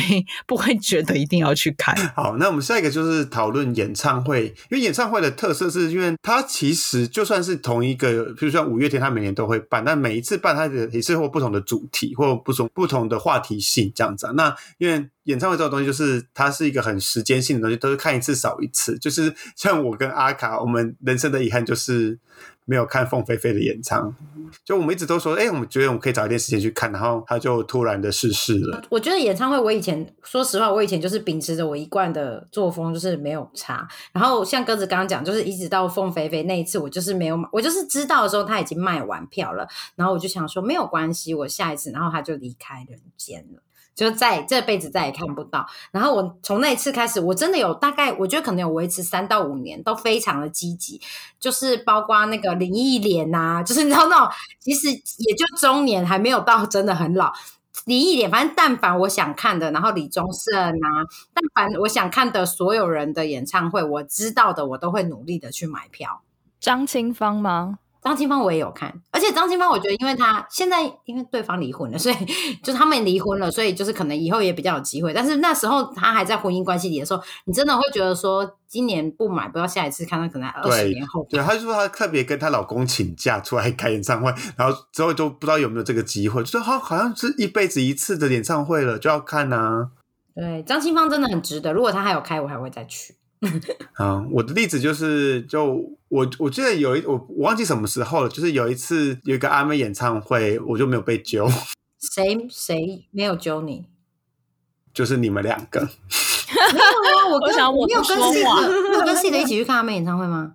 不会觉得一定要去看。好，那我们下一个就是讨论演唱会，因为演唱会的特色是因为它其实就算是同一个，比如说五月天，它每年都会办，但每一次办它的也是或不同的主题或不同不同的话题性这样子。那因为演唱会这种东西，就是它是一个很时间性的东西，都是看一次少一次。就是像我跟阿卡，我们人生的遗憾就是。没有看凤飞飞的演唱，就我们一直都说，哎，我们觉得我们可以找一点时间去看，然后他就突然的逝世了。我觉得演唱会，我以前说实话，我以前就是秉持着我一贯的作风，就是没有差。然后像鸽子刚刚讲，就是一直到凤飞飞那一次，我就是没有买，我就是知道的时候他已经卖完票了，然后我就想说没有关系，我下一次，然后他就离开人间了。就在这辈子再也看不到。然后我从那一次开始，我真的有大概，我觉得可能有维持三到五年，都非常的积极。就是包括那个林忆莲呐，就是你知道那种，其实也就中年还没有到真的很老。林忆莲，反正但凡我想看的，然后李宗盛啊，但凡我想看的所有人的演唱会，我知道的，我都会努力的去买票。张清芳吗？张清芳我也有看，而且张清芳我觉得，因为他现在因为对方离婚了，所以就他们离婚了，所以就是可能以后也比较有机会。但是那时候他还在婚姻关系里的时候，你真的会觉得说，今年不买，不知道下一次看他可能二十年后。对，她就说她特别跟她老公请假出来开演唱会，然后之后就不知道有没有这个机会，就说好好像是一辈子一次的演唱会了，就要看呐。对，张清芳真的很值得，如果他还有开，我还会再去。啊，我的例子就是，就我我记得有一我我忘记什么时候了，就是有一次有一个阿妹演唱会，我就没有被揪。谁谁没有揪你？就是你们两个。没有啊，我跟我没有跟 C 的，没有跟 C 的一起去看阿妹演唱会吗？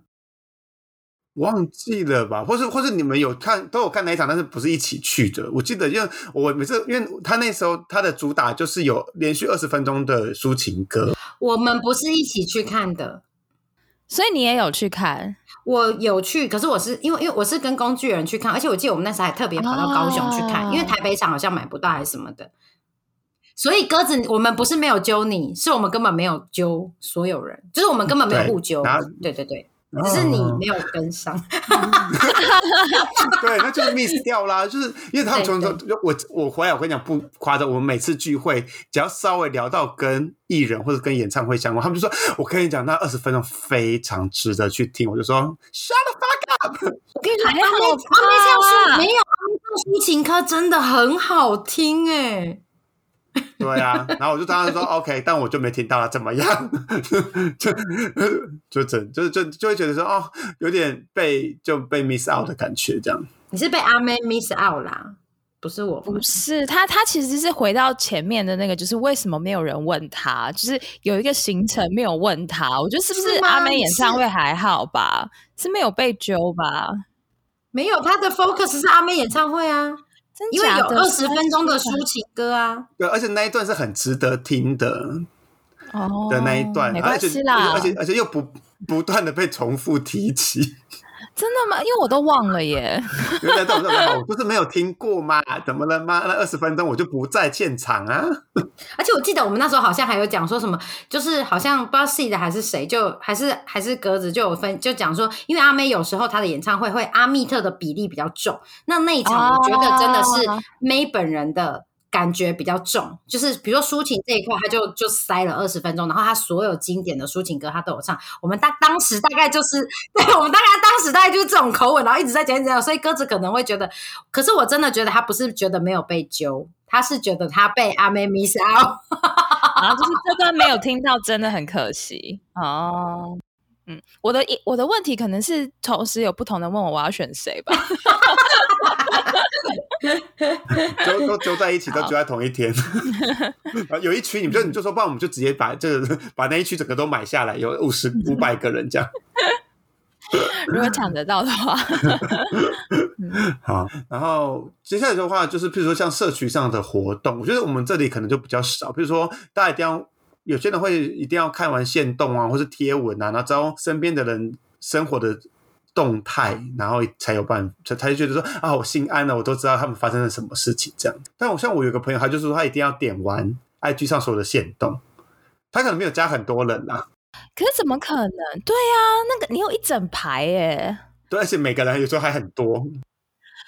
忘记了吧，或是或是你们有看都有看哪一场，但是不是一起去的？我记得，因为我每次，因为他那时候他的主打就是有连续二十分钟的抒情歌。我们不是一起去看的，所以你也有去看？我有去，可是我是因为因为我是跟工具人去看，而且我记得我们那时候还特别跑到高雄去看，因为台北场好像买不到还是什么的。所以鸽子，我们不是没有揪你，是我们根本没有揪所有人，就是我们根本没有互揪。对对对。只是你没有跟上，对，那就是 miss 掉啦。就是因为他们从从我我回来，我跟你讲不夸张，我们每次聚会只要稍微聊到跟艺人或者跟演唱会相关，他们就说：“我跟你讲，那二十分钟非常值得去听。”我就说：“Shut the fuck up！” 我跟你说，阿妹阿妹唱没有阿妹唱抒情歌真的很好听哎。对啊，然后我就当时说 OK，但我就没听到了，怎么样？就 就整就就就会觉得说哦，有点被就被 miss out 的感觉，这样。你是被阿妹 miss out 啦，不是我，不是他，他其实是回到前面的那个，就是为什么没有人问他，就是有一个行程没有问他，我觉得是不是阿妹演唱会还好吧？是没有被揪吧？没有，他的 focus 是阿妹演唱会啊，真因为有二十分钟的抒情歌啊。对，而且那一段是很值得听的哦的那一段，没而且关系啦，而且而且又不不断的被重复提起。真的吗？因为我都忘了耶。原来在我这我不是没有听过吗？怎么了吗？那二十分钟我就不在现场啊。而且我记得我们那时候好像还有讲说什么，就是好像不知道 C 的还是谁，就还是还是格子就有分，就讲说，因为阿妹有时候她的演唱会会阿密特的比例比较重，那那一场我觉得真的是哦 May 本人的。感觉比较重，就是比如说抒情这一块，他就就塞了二十分钟，然后他所有经典的抒情歌他都有唱。我们当当时大概就是，对我们大概当时大概就是这种口吻，然后一直在讲讲，所以鸽子可能会觉得，可是我真的觉得他不是觉得没有被揪，他是觉得他被阿妹 miss out。然后就是这段没有 听到，真的很可惜哦。嗯，我的一我的问题可能是同时有不同的问我我要选谁吧。都都揪在一起，都揪在同一天。有一区，你们就你就说，不然我们就直接把这个把那一区整个都买下来，有五十五百个人这样。如果抢得到的话，好，然后接下来的话，就是譬如说像社区上的活动，我觉得我们这里可能就比较少。比如说，大家一定要有些人会一定要看完线动啊，或是贴文啊，然后知道身边的人生活的动态，然后才有办法，才才觉得说啊，我心安了，我都知道他们发生了什么事情这样。但我像我有个朋友，他就是说他一定要点完 IG 上所有的线动，他可能没有加很多人啊，可是怎么可能？对啊，那个你有一整排耶，对，而且每个人有时候还很多，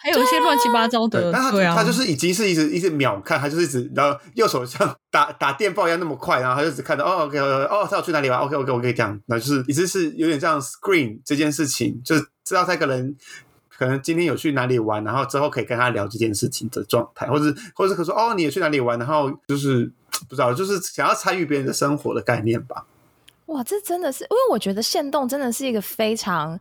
还有一些乱七八糟，的，但他对啊，他就是已经是一直一直秒看，他就是一直然后右手像打打电报一样那么快，然后他就只看到哦 OK 哦他要去哪里玩？OK OK OK 这样，那就是一直是有点像 screen 这件事情，就是知道他可能可能今天有去哪里玩，然后之后可以跟他聊这件事情的状态，或者或者可说哦你也去哪里玩，然后就是不知道就是想要参与别人的生活的概念吧。哇，这真的是，因为我觉得限动真的是一个非常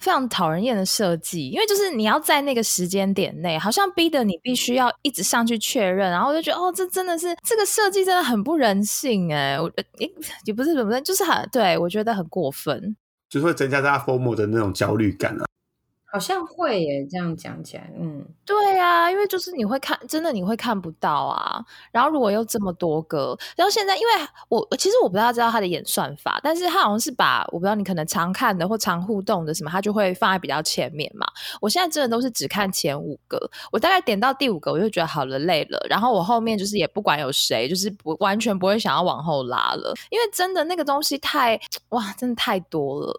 非常讨人厌的设计，因为就是你要在那个时间点内，好像逼得你必须要一直上去确认，然后我就觉得哦，这真的是这个设计真的很不人性哎，我你也不是怎么的，就是很对我觉得很过分。就是会增加大家 FOMO 的那种焦虑感啊。好像会耶，这样讲起来，嗯，对啊，因为就是你会看，真的你会看不到啊。然后如果又这么多个，然后现在因为我其实我不大知道他的演算法，但是他好像是把我不知道你可能常看的或常互动的什么，他就会放在比较前面嘛。我现在真的都是只看前五个，我大概点到第五个我就觉得好了累了，然后我后面就是也不管有谁，就是不完全不会想要往后拉了，因为真的那个东西太哇，真的太多了。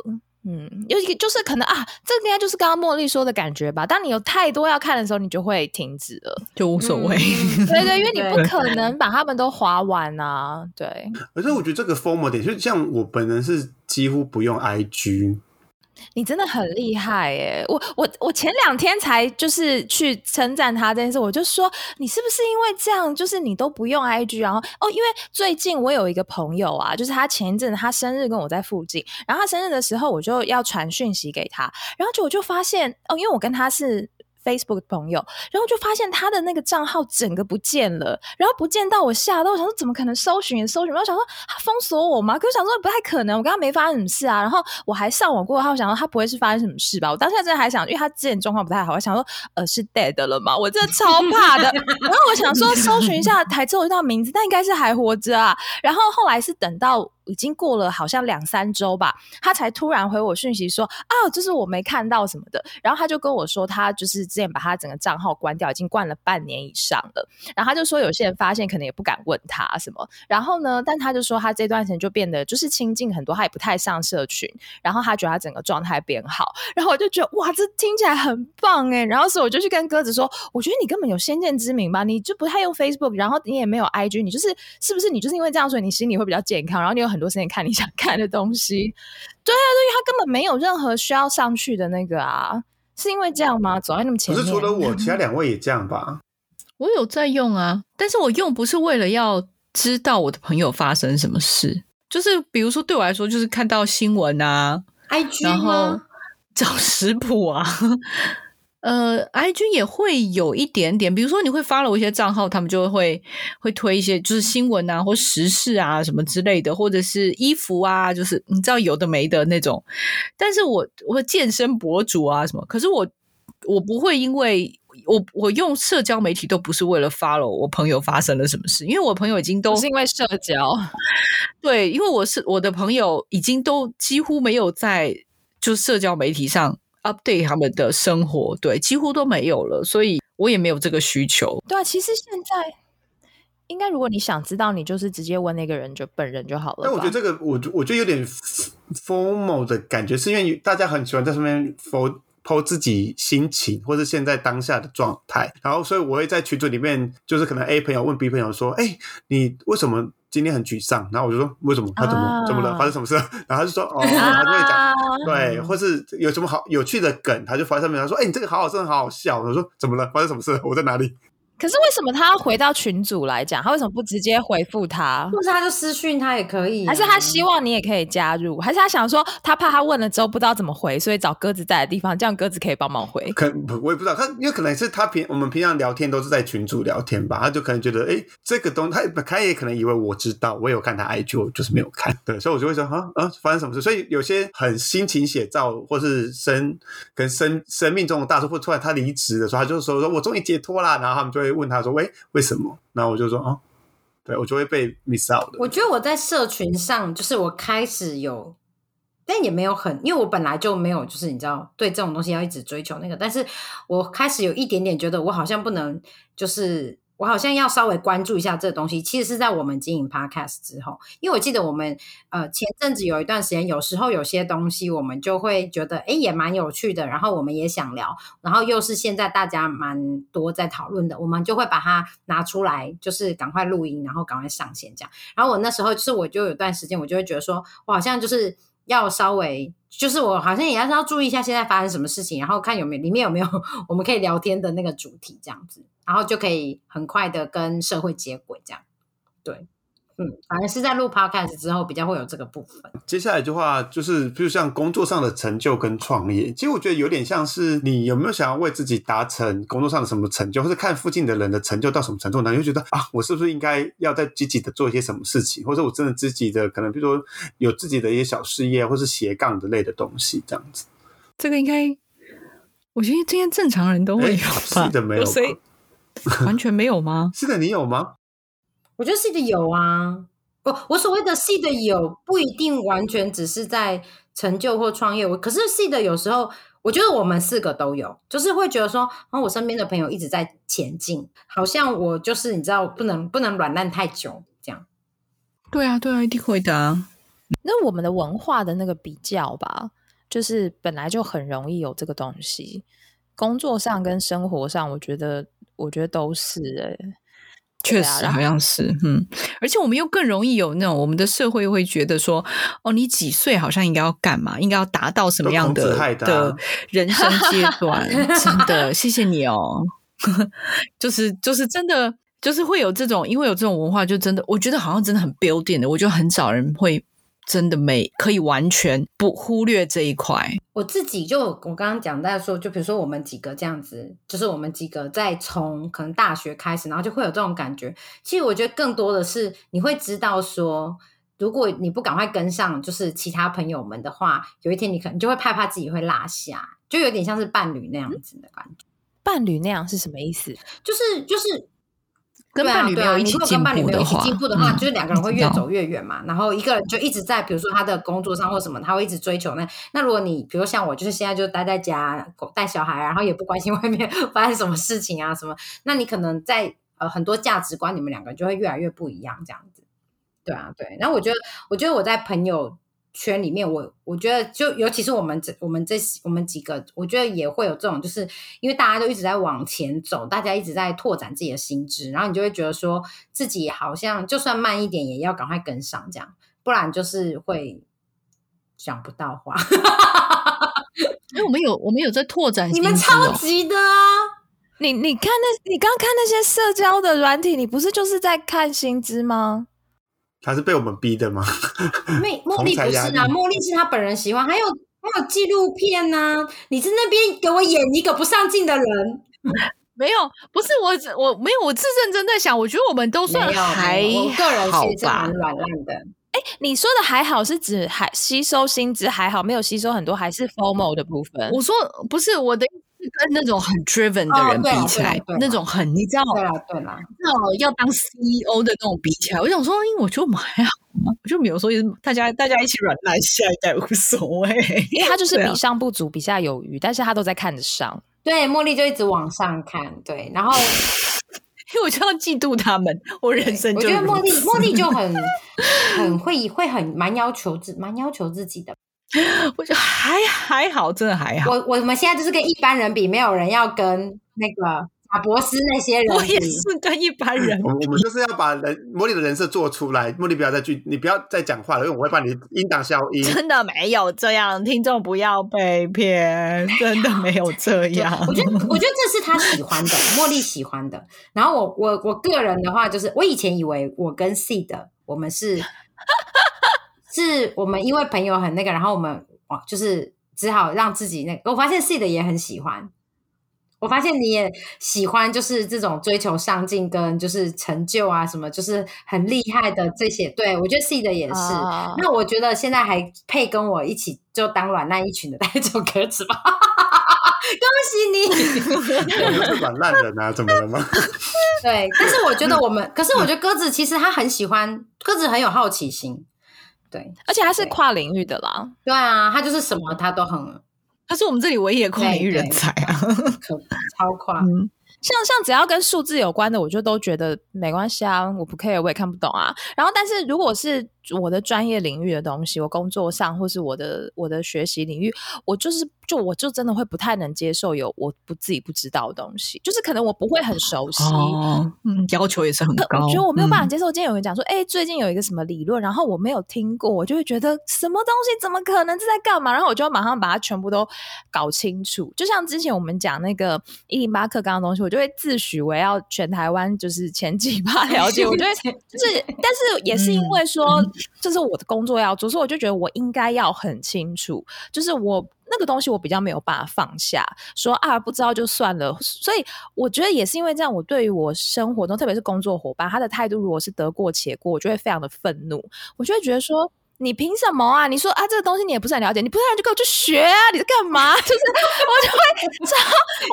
嗯，有一个就是可能啊，这个应该就是刚刚茉莉说的感觉吧。当你有太多要看的时候，你就会停止了。就无所谓。嗯对对，因为你不可能把他们都划完啊。对，而且我觉得这个 formal 点，就像我本人是几乎不用 IG，你真的很厉害耶！我我我前两天才就是去称赞他这件事，我就说你是不是因为这样，就是你都不用 IG，然后哦，因为最近我有一个朋友啊，就是他前一阵他生日跟我在附近，然后他生日的时候我就要传讯息给他，然后就我就发现哦，因为我跟他是。Facebook 的朋友，然后就发现他的那个账号整个不见了，然后不见到我吓到，我想说怎么可能搜寻也搜寻不到，我想说他封锁我吗？可是想说不太可能，我跟他没发生什么事啊。然后我还上网过后，我想说他不会是发生什么事吧？我当下真的还想，因为他之前状况不太好，我想说呃是 dead 了吗？我真的超怕的。然后我想说搜寻一下台之后一道名字，但应该是还活着啊。然后后来是等到。已经过了好像两三周吧，他才突然回我讯息说啊，就是我没看到什么的。然后他就跟我说，他就是之前把他整个账号关掉，已经关了半年以上了。然后他就说，有些人发现可能也不敢问他什么。然后呢，但他就说他这段时间就变得就是亲近很多，他也不太上社群。然后他觉得他整个状态变好。然后我就觉得哇，这听起来很棒哎。然后所以我就去跟鸽子说，我觉得你根本有先见之明吧，你就不太用 Facebook，然后你也没有 IG，你就是是不是你就是因为这样，所以你心里会比较健康，然后你有很多时间看你想看的东西。对啊，对，他根本没有任何需要上去的那个啊，是因为这样吗？走在那么前面，可是除了我，其他两位也这样吧？我有在用啊，但是我用不是为了要知道我的朋友发生什么事，就是比如说对我来说，就是看到新闻啊，IG 然后吗？找食谱啊。呃，IG 也会有一点点，比如说你会 follow 一些账号，他们就会会推一些就是新闻啊或时事啊什么之类的，或者是衣服啊，就是你知道有的没的那种。但是我我健身博主啊什么，可是我我不会因为我我用社交媒体都不是为了 follow 我朋友发生了什么事，因为我朋友已经都是因为社交，对，因为我是我的朋友已经都几乎没有在就社交媒体上 update 他们的生活，对，几乎都没有了，所以我也没有这个需求。对啊，其实现在应该，如果你想知道，你就是直接问那个人就本人就好了。但我觉得这个，我我觉得有点 formal 的感觉，是因为大家很喜欢在上面 for po 自己心情或者现在当下的状态，然后所以我会在群组里面，就是可能 A 朋友问 B 朋友说：“哎，你为什么今天很沮丧？”然后我就说：“为什么？他怎么怎么了？发生什么事？” 然后他就说：“哦，他就会讲对，或是有什么好有趣的梗，他就发在上面，他说：‘哎，你这个好好，真的好好笑。’我说：‘怎么了？发生什么事？我在哪里？’”可是为什么他要回到群主来讲？他为什么不直接回复他？或者他就私讯他也可以？还是他希望你也可以加入？还是他想说他怕他问了之后不知道怎么回，所以找鸽子在的地方，这样鸽子可以帮忙回？可我也不知道，他因为可能是他平我们平常聊天都是在群主聊天吧，他就可能觉得哎，这个东他他也可能以为我知道，我有看他 IG，我就是没有看，对，所以我就会说啊啊，发生什么事？所以有些很心情写照，或是生跟生生命中的大事，或突然他离职的时候，他就说说我终于解脱啦，然后他们就会问他说喂。为什么？然后我就说哦，对我就会被 miss out 的。我觉得我在社群上，就是我开始有，但也没有很，因为我本来就没有，就是你知道，对这种东西要一直追求那个。但是我开始有一点点觉得，我好像不能，就是。我好像要稍微关注一下这个东西，其实是在我们经营 podcast 之后，因为我记得我们呃前阵子有一段时间，有时候有些东西我们就会觉得哎也蛮有趣的，然后我们也想聊，然后又是现在大家蛮多在讨论的，我们就会把它拿出来，就是赶快录音，然后赶快上线这样。然后我那时候是我就有段时间，我就会觉得说我好像就是要稍微，就是我好像也要要注意一下现在发生什么事情，然后看有没有里面有没有 我们可以聊天的那个主题这样子。然后就可以很快的跟社会接轨，这样对，嗯，反而是在录 podcast 之后比较会有这个部分。接下来的话就是，比如像工作上的成就跟创业，其实我觉得有点像是你有没有想要为自己达成工作上的什么成就，或者看附近的人的成就到什么程度呢？你就觉得啊，我是不是应该要再积极的做一些什么事情，或者我真的积极的可能，比如说有自己的一些小事业，或是斜杠的类的东西，这样子。这个应该，我觉得今天正常人都会有吧？是的，没有。完全没有吗？是的，你有吗？我觉得是的有啊。我我所谓的是的有，不一定完全只是在成就或创业。我可是是的，有时候我觉得我们四个都有，就是会觉得说，啊，我身边的朋友一直在前进，好像我就是你知道，不能不能软烂太久，这样。对啊，对啊，一定会的。那我们的文化的那个比较吧，就是本来就很容易有这个东西，工作上跟生活上，我觉得。我觉得都是哎，确实好像是，嗯，而且我们又更容易有那种我们的社会会觉得说，哦，你几岁好像应该要干嘛，应该要达到什么样的的人生阶段？真的，谢谢你哦，就是就是真的，就是会有这种，因为有这种文化，就真的，我觉得好像真的很 building 的，我觉得很少人会。真的没可以完全不忽略这一块。我自己就我刚刚讲到说，就比如说我们几个这样子，就是我们几个在从可能大学开始，然后就会有这种感觉。其实我觉得更多的是你会知道说，如果你不赶快跟上，就是其他朋友们的话，有一天你可能就会害怕自己会落下，就有点像是伴侣那样子的感觉。伴侣那样是什么意思？就是就是。跟伴侣没有一起进步的话，进步的话，就是两个人会越走越远嘛。然后一个人就一直在，比如说他的工作上或什么，他会一直追求那。那如果你，比如像我，就是现在就待在家带小孩，然后也不关心 外面发生什么事情啊什么，那你可能在呃很多价值观，你们两个人就会越来越不一样，这样子。对啊，对。然后我觉得，我觉得我在朋友。圈里面，我我觉得就尤其是我们这我们这我们几个，我觉得也会有这种，就是因为大家都一直在往前走，大家一直在拓展自己的心智，然后你就会觉得说自己好像就算慢一点，也要赶快跟上，这样不然就是会讲不到话。因为我们有我们有在拓展，你们超级的啊！你你看那，你刚看那些社交的软体，你不是就是在看薪资吗？他是被我们逼的吗？没，茉莉不是啊，茉莉是他本人喜欢。还有还有纪录片呢，你在那边给我演一个不上镜的人？没有，不是我，我没有，我是认真在想，我觉得我们都算还好个人其实蛮软烂的。哎，你说的还好是指还吸收薪资还好，没有吸收很多，还是 formal 的部分？我说不是我的。跟那种很 driven 的人比起来，那种很你知道对啦对啦，那种要当 CEO 的那种比起来，我想说，因为我觉得我们还好嘛，我就没有时候也是大家大家一起软烂，下一代无所谓。因为他就是比上不足，比下有余，但是他都在看得上。对，茉莉就一直往上看，对，然后 因为我就要嫉妒他们，我人生就我觉得茉莉茉莉就 很很会会很蛮要求自蛮要求自己的。我觉得还还好，真的还好。我我们现在就是跟一般人比，没有人要跟那个贾博斯那些人我也。是跟一般人我们我们 就是要把人茉莉的人设做出来，茉莉不要再去，你不要再讲话了，因为我会把你音档消音。真的没有这样，听众不要被骗，真的没有 这样。我觉得，我觉得这是他喜欢的，茉莉喜欢的。然后我我我个人的话，就是我以前以为我跟 C 的我们是，是我们因为朋友很那个，然后我们哇，就是只好让自己那个。我发现 C 的也很喜欢，我发现你也喜欢，就是这种追求上进跟就是成就啊什么，就是很厉害的这些。对我觉得 C 的也是。啊那我觉得现在还配跟我一起就当软烂一群的那种鸽子吧。恭喜你！我就是软烂人啊，怎么了吗？对，但是我觉得我们，可是我觉得鸽子其实他很喜欢，鸽子很有好奇心。对，而且他是跨领域的啦，对啊，他就是什么他都很 他是我们这里唯一的跨领域人才啊。可超跨。嗯，像像只要跟数字有关的，我就都觉得没关系啊，我不 care，我也看不懂啊。然后，但是如果是我的专业领域的东西，我工作上或是我的我的学习领域，我就是就我就真的会不太能接受有我不自己不知道的东西，就是可能我不会很熟悉。哦，嗯，要求也是很高。我觉得我没有办法嗯接受。今天有人讲说，哎、最近有一个什么理论，然后我没有听过，我就会觉得什么东西怎么可能？这在干嘛？然后我就要马上把它全部都搞清楚。就像之前我们讲那个一零八课纲的东西，我就会自诩为要全台湾就是前几趴了解。我觉得就是，但是也是因为说，这是我的工作要做，所以我就觉得我应该要很清楚，就是我。那个东西我比较没有办法放下，说啊不知道就算了。所以我觉得也是因为这样，我对于我生活中，特别是工作伙伴，他的态度如果是得过且过，我就会非常的愤怒，我就会觉得说。你凭什么啊？你说啊，这个东西你也不是很了解，你不是就给我去学啊？你在干嘛？就是我就会超，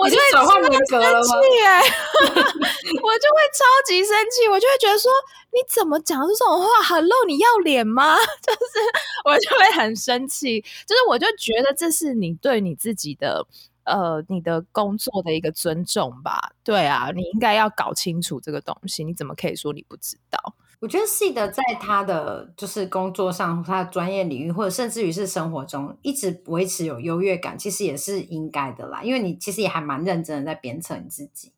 我就会转换人格了吗生气哎、我就会超级生气，我就会觉得说你怎么讲出这种话？Hello，你要脸吗？就是我就会很生气，就是我就觉得这是你对你自己的。呃，你的工作的一个尊重吧，对啊，你应该要搞清楚这个东西，你怎么可以说你不知道？我觉得 C 的在他的就是工作上，他的专业领域，或者甚至于是生活中，一直维持有优越感，其实也是应该的啦。因为你其实也还蛮认真的在鞭策你自己，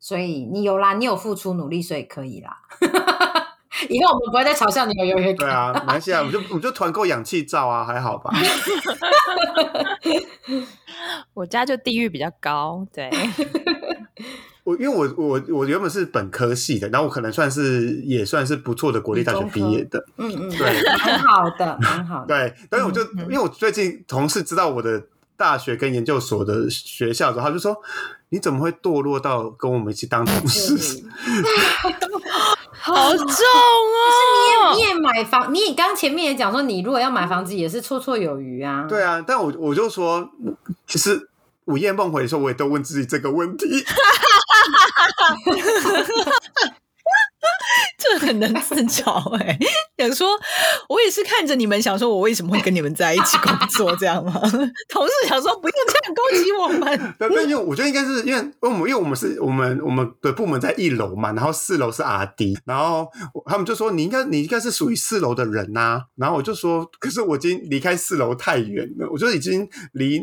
所以你有啦，你有付出努力，所以可以啦。以后我们不会再嘲笑你有优越感。对啊，没关系啊，我们就 我们就团购氧气罩啊，还好吧？我家就地域比较高，对，我因为我我我原本是本科系的，然后我可能算是也算是不错的国立大学毕业的，嗯嗯，对很好的，很好的。对，但是我就、嗯因为我最近同事知道我的大学跟研究所的学校之后，他就说你怎么会堕落到跟我们一起当同事？好重哦！你也买房，你也刚前面也讲说，你如果要买房子也是绰绰有余啊。对啊，但我我就说，其实午夜梦回的时候，我也都问自己这个问题。这很能自嘲哎、想说，我也是看着你们想说，我为什么会跟你们在一起工作这样吗？同事想说，不用这样攻击我们。对，但因为我觉得应该是因为，因为我们因为我们是我们我们的部门在一楼嘛，然后四楼是阿迪然后他们就说你应该你应该是属于四楼的人呐、然后我就说，可是我已经离开四楼太远了，我就已经离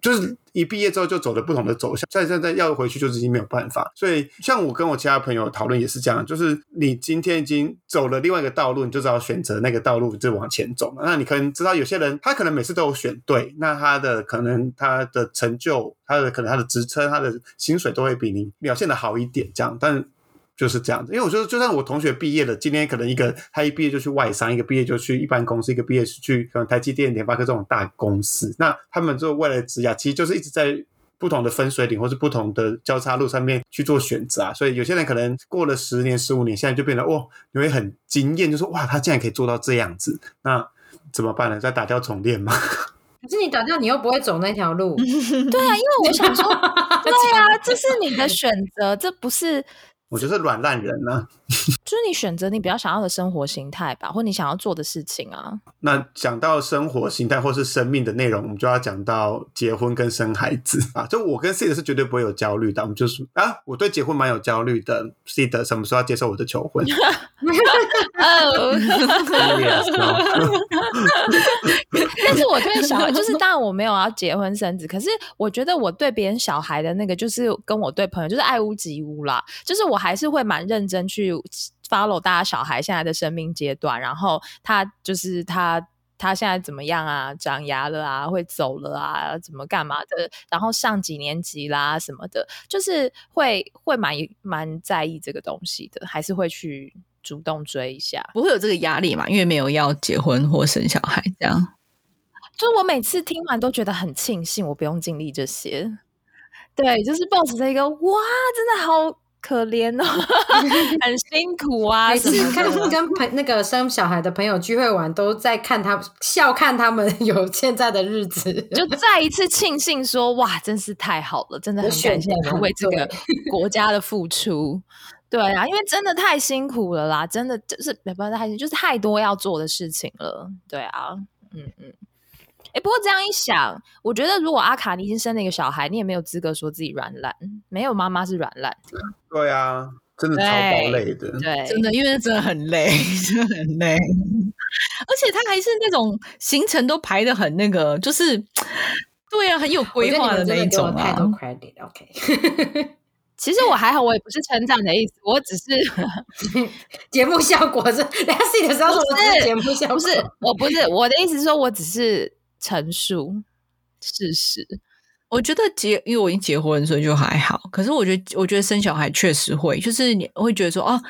就是一毕业之后就走了不同的走向，再再再要回去就是已经没有办法，所以像我跟我其他朋友讨论也是这样，就是你今天已经走了另外一个道路，你就只好选择那个道路就往前走嘛。那你可能知道有些人他可能每次都有选对，那他的可能他的成就，他的可能他的职称，他的薪水都会比你表现的好一点，这样，但。就是这样子，因为我觉得，就算我同学毕业了，今天可能一个他一毕业就去外商，一个毕业就去一般公司，一个毕业是去可能台积电、联发科这种大公司，那他们就为了职涯，其实就是一直在不同的分水岭或是不同的交叉路上面去做选择啊。所以有些人可能过了十年、十五年，现在就变得哇，你会很惊艳，就说哇，他竟然可以做到这样子，那怎么办呢？再打掉重练吗？可是你打掉，你又不会走那条路。对啊，因为我想说，对啊，这是你的选择，这不是。我就是软烂人呢，就是你选择你比较想要的生活形态吧，或你想要做的事情啊。那讲到生活形态或是生命的内容，我们就要讲到结婚跟生孩子啊。就我跟 C 的是绝对不会有焦虑的，我们就是啊，我对结婚蛮有焦虑的。C 的什么时候要接受我的求婚？哦，但是我对小孩，就是当然我没有要结婚生子，可是我觉得我对别人小孩的那个，就是跟我对朋友就是爱屋及乌啦，就是我。还是会蛮认真去 follow 大家小孩现在的生命阶段，然后他就是他他现在怎么样啊？长牙了啊？会走了啊？怎么干嘛的？然后上几年级啦什么的，就是会会蛮蛮在意这个东西的，还是会去主动追一下，不会有这个压力嘛？因为没有要结婚或生小孩这样。就我每次听完都觉得很庆幸，我不用经历这些。对，就是抱着这个哇，真的好。可怜哦，很辛苦啊！每次看跟朋那个生小孩的朋友聚会完，都在看他笑看他们有现在的日子，就再一次庆幸说：哇，真是太好了，真的很感谢你们为这个国家的付出。对啊，因为真的太辛苦了啦，真的就是没办法，太就是太多要做的事情了。对啊，嗯嗯。哎，不过这样一想，我觉得如果阿卡尼已经生了一个小孩，你也没有资格说自己软烂，没有妈妈是软烂。对啊，真的超爆累的，对，真的，因为真的很累，真的很累。而且他还是那种行程都排的很那个，就是对啊，很有规划的那一种啊。太多 credit，OK。其实我还好，我也不是称赞的意思，我只是 节目效果是。大家自的时候不是节目效果，不是，我不是我的意思是说，我只是。陈述事实，我觉得结，因为我已经结婚，所以就还好。可是我觉得，我觉得生小孩确实会，就是你会觉得说，哦，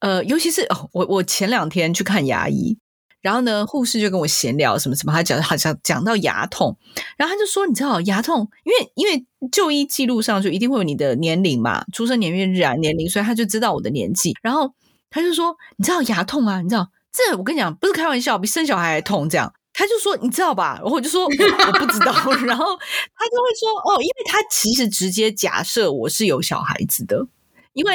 呃，尤其是哦，我我前两天去看牙医，然后呢，护士就跟我闲聊什么什么，他讲好像讲到牙痛，然后他就说，你知道牙痛，因为因为就医记录上就一定会有你的年龄嘛，出生年月日啊年龄，所以他就知道我的年纪。然后他就说，你知道牙痛啊？你知道这我跟你讲不是开玩笑，比生小孩还痛这样。他就说：“你知道吧？”然后我就说：“我不知道。”然后他就会说：“哦，因为他其实直接假设我是有小孩子的，因为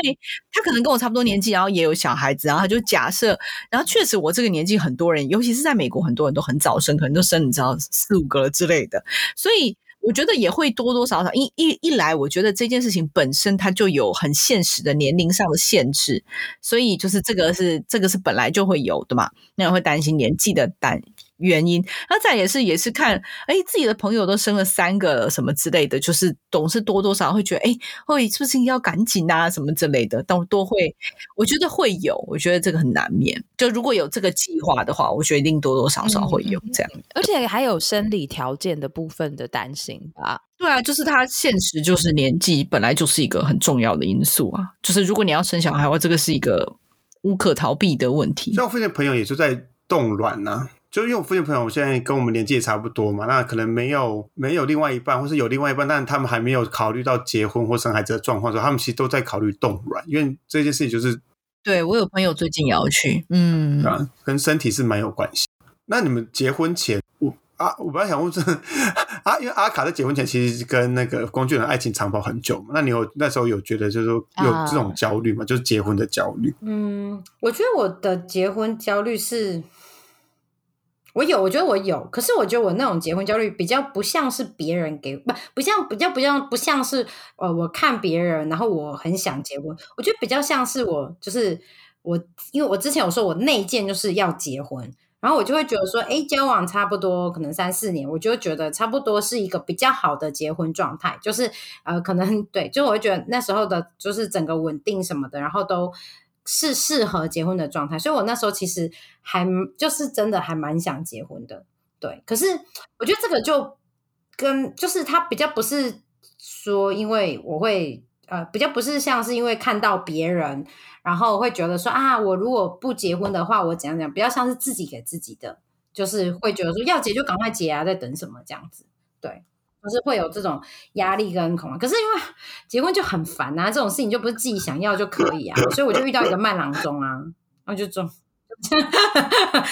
他可能跟我差不多年纪，然后也有小孩子，然后他就假设，然后确实我这个年纪，很多人，尤其是在美国，很多人都很早生，可能都生你知道四五个之类的，所以。”我觉得也会多多少少一一一来，我觉得这件事情本身它就有很现实的年龄上的限制，所以就是这个是这个是本来就会有的嘛，那会担心年纪的担原因。那再也是也是看，哎，自己的朋友都生了三个什么之类的，就是总是多多少会觉得，哎，会是不是要赶紧啊什么之类的，都都会，我觉得会有，我觉得这个很难免。就如果有这个计划的话，我觉得一定多多少少会有这样，而且还有生理条件的部分的担心。吧，对啊，就是他现实就是年纪本来就是一个很重要的因素啊。就是如果你要生小孩的话，这个是一个无可逃避的问题。像我附近朋友也就在冻卵呢，就因为我附近朋友现在跟我们年纪也差不多嘛，那可能没有没有另外一半，或是有另外一半，但他们还没有考虑到结婚或生孩子的状况时候，他们其实都在考虑冻卵，因为这件事情就是对我有朋友最近也要去，嗯，啊，跟身体是蛮有关系。那你们结婚前我。啊，我本来想问这 啊，因为阿卡在结婚前其实跟那个工具人爱情长跑很久嘛，那你有那时候有觉得就是说有这种焦虑吗？就是结婚的焦虑？嗯，我觉得我的结婚焦虑是，我有，我觉得我有，可是我觉得我那种结婚焦虑比较不像是别人给不不像比较不像不像是呃，我看别人，然后我很想结婚，我觉得比较像是我就是我，因为我之前有说我内建就是要结婚。然后我就会觉得说，哎，交往差不多可能三四年，我就觉得差不多是一个比较好的结婚状态，就是呃，可能对，就我会觉得那时候的，就是整个稳定什么的，然后都是适合结婚的状态，所以我那时候其实还就是真的还蛮想结婚的，对。可是我觉得这个就跟就是他比较不是说，因为我会呃，比较不是像是因为看到别人。然后会觉得说啊，我如果不结婚的话，我怎样怎样，比较像是自己给自己的，就是会觉得说要结就赶快结啊，在等什么这样子，对，就是会有这种压力跟恐慌。可是因为结婚就很烦啊，这种事情就不是自己想要就可以啊，所以我就遇到一个慢郎中啊，然后就中，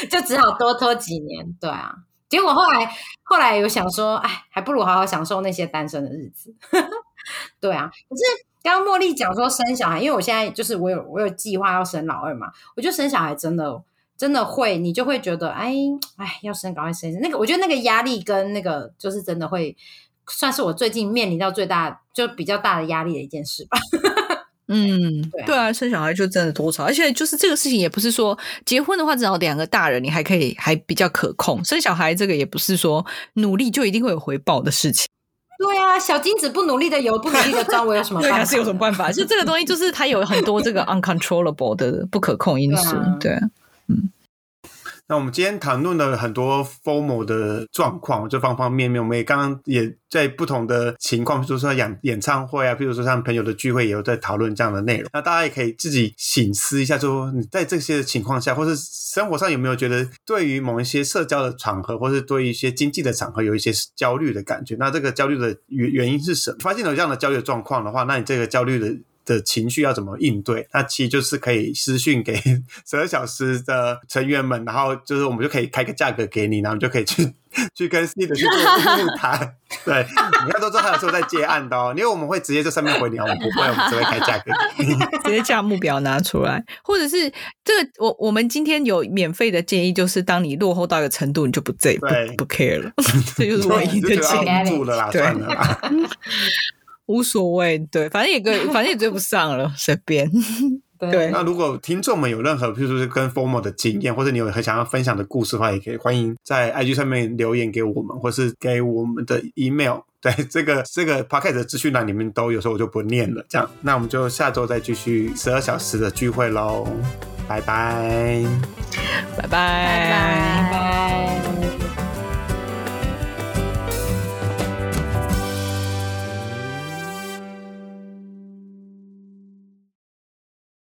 就只好多拖几年，对啊。结果后来后来有想说，哎，还不如好好享受那些单身的日子。对啊，可是刚刚茉莉讲说生小孩，因为我现在就是我有我有计划要生老二嘛，我觉得生小孩真的真的会，你就会觉得，哎哎，要生赶快生。那个我觉得那个压力跟那个就是真的会，算是我最近面临到最大就比较大的压力的一件事吧。嗯，对啊对啊，生小孩就真的多吵，而且就是这个事情也不是说结婚的话，至少两个大人你还可以还比较可控，生小孩这个也不是说努力就一定会有回报的事情，对啊，小金子不努力的有，不努力的妆，我有什么对，办法？还是有什么办法？就这个东西，就是它有很多这个 uncontrollable 的不可控因素，对啊，那我们今天谈论了很多 formal 的状况，就方方面面。我们也刚刚也在不同的情况，比如说演演唱会啊，比如说像朋友的聚会，也有在讨论这样的内容。那大家也可以自己醒思一下，说你在这些情况下，或是生活上有没有觉得对于某一些社交的场合，或是对于一些经济的场合有一些焦虑的感觉？那这个焦虑的原原因是什么？发现有这样的焦虑的状况的话，那你这个焦虑的。的情绪要怎么应对？那其实就是可以私讯给 十二小时的成员们，然后就是我们就可以开个价格给你，然后你就可以去 去跟 C 的去做木谈。对，你看都知道他有时候在接案的哦，因为我们会直接在上面回你，我们不会，我们只会开价格。直接价目表拿出来，或者是这个我我们今天有免费的建议，就是当你落后到一个程度，你就不在不不 care 了，这就是唯一的建议。住了啦，对算了啦。无所谓，对，反正也跟反正也追不上了，随便。对那如果听众们有任何，譬如说是跟 Formal 的经验，或者你有很想要分享的故事的话，也可以欢迎在 IG 上面留言给我们，或是给我们的 email。对，这个这个 p o c k e t 的资讯栏里面都有，时候我就不念了。这样，那我们就下周再继续十二小时的聚会喽，拜拜。拜拜拜拜拜拜。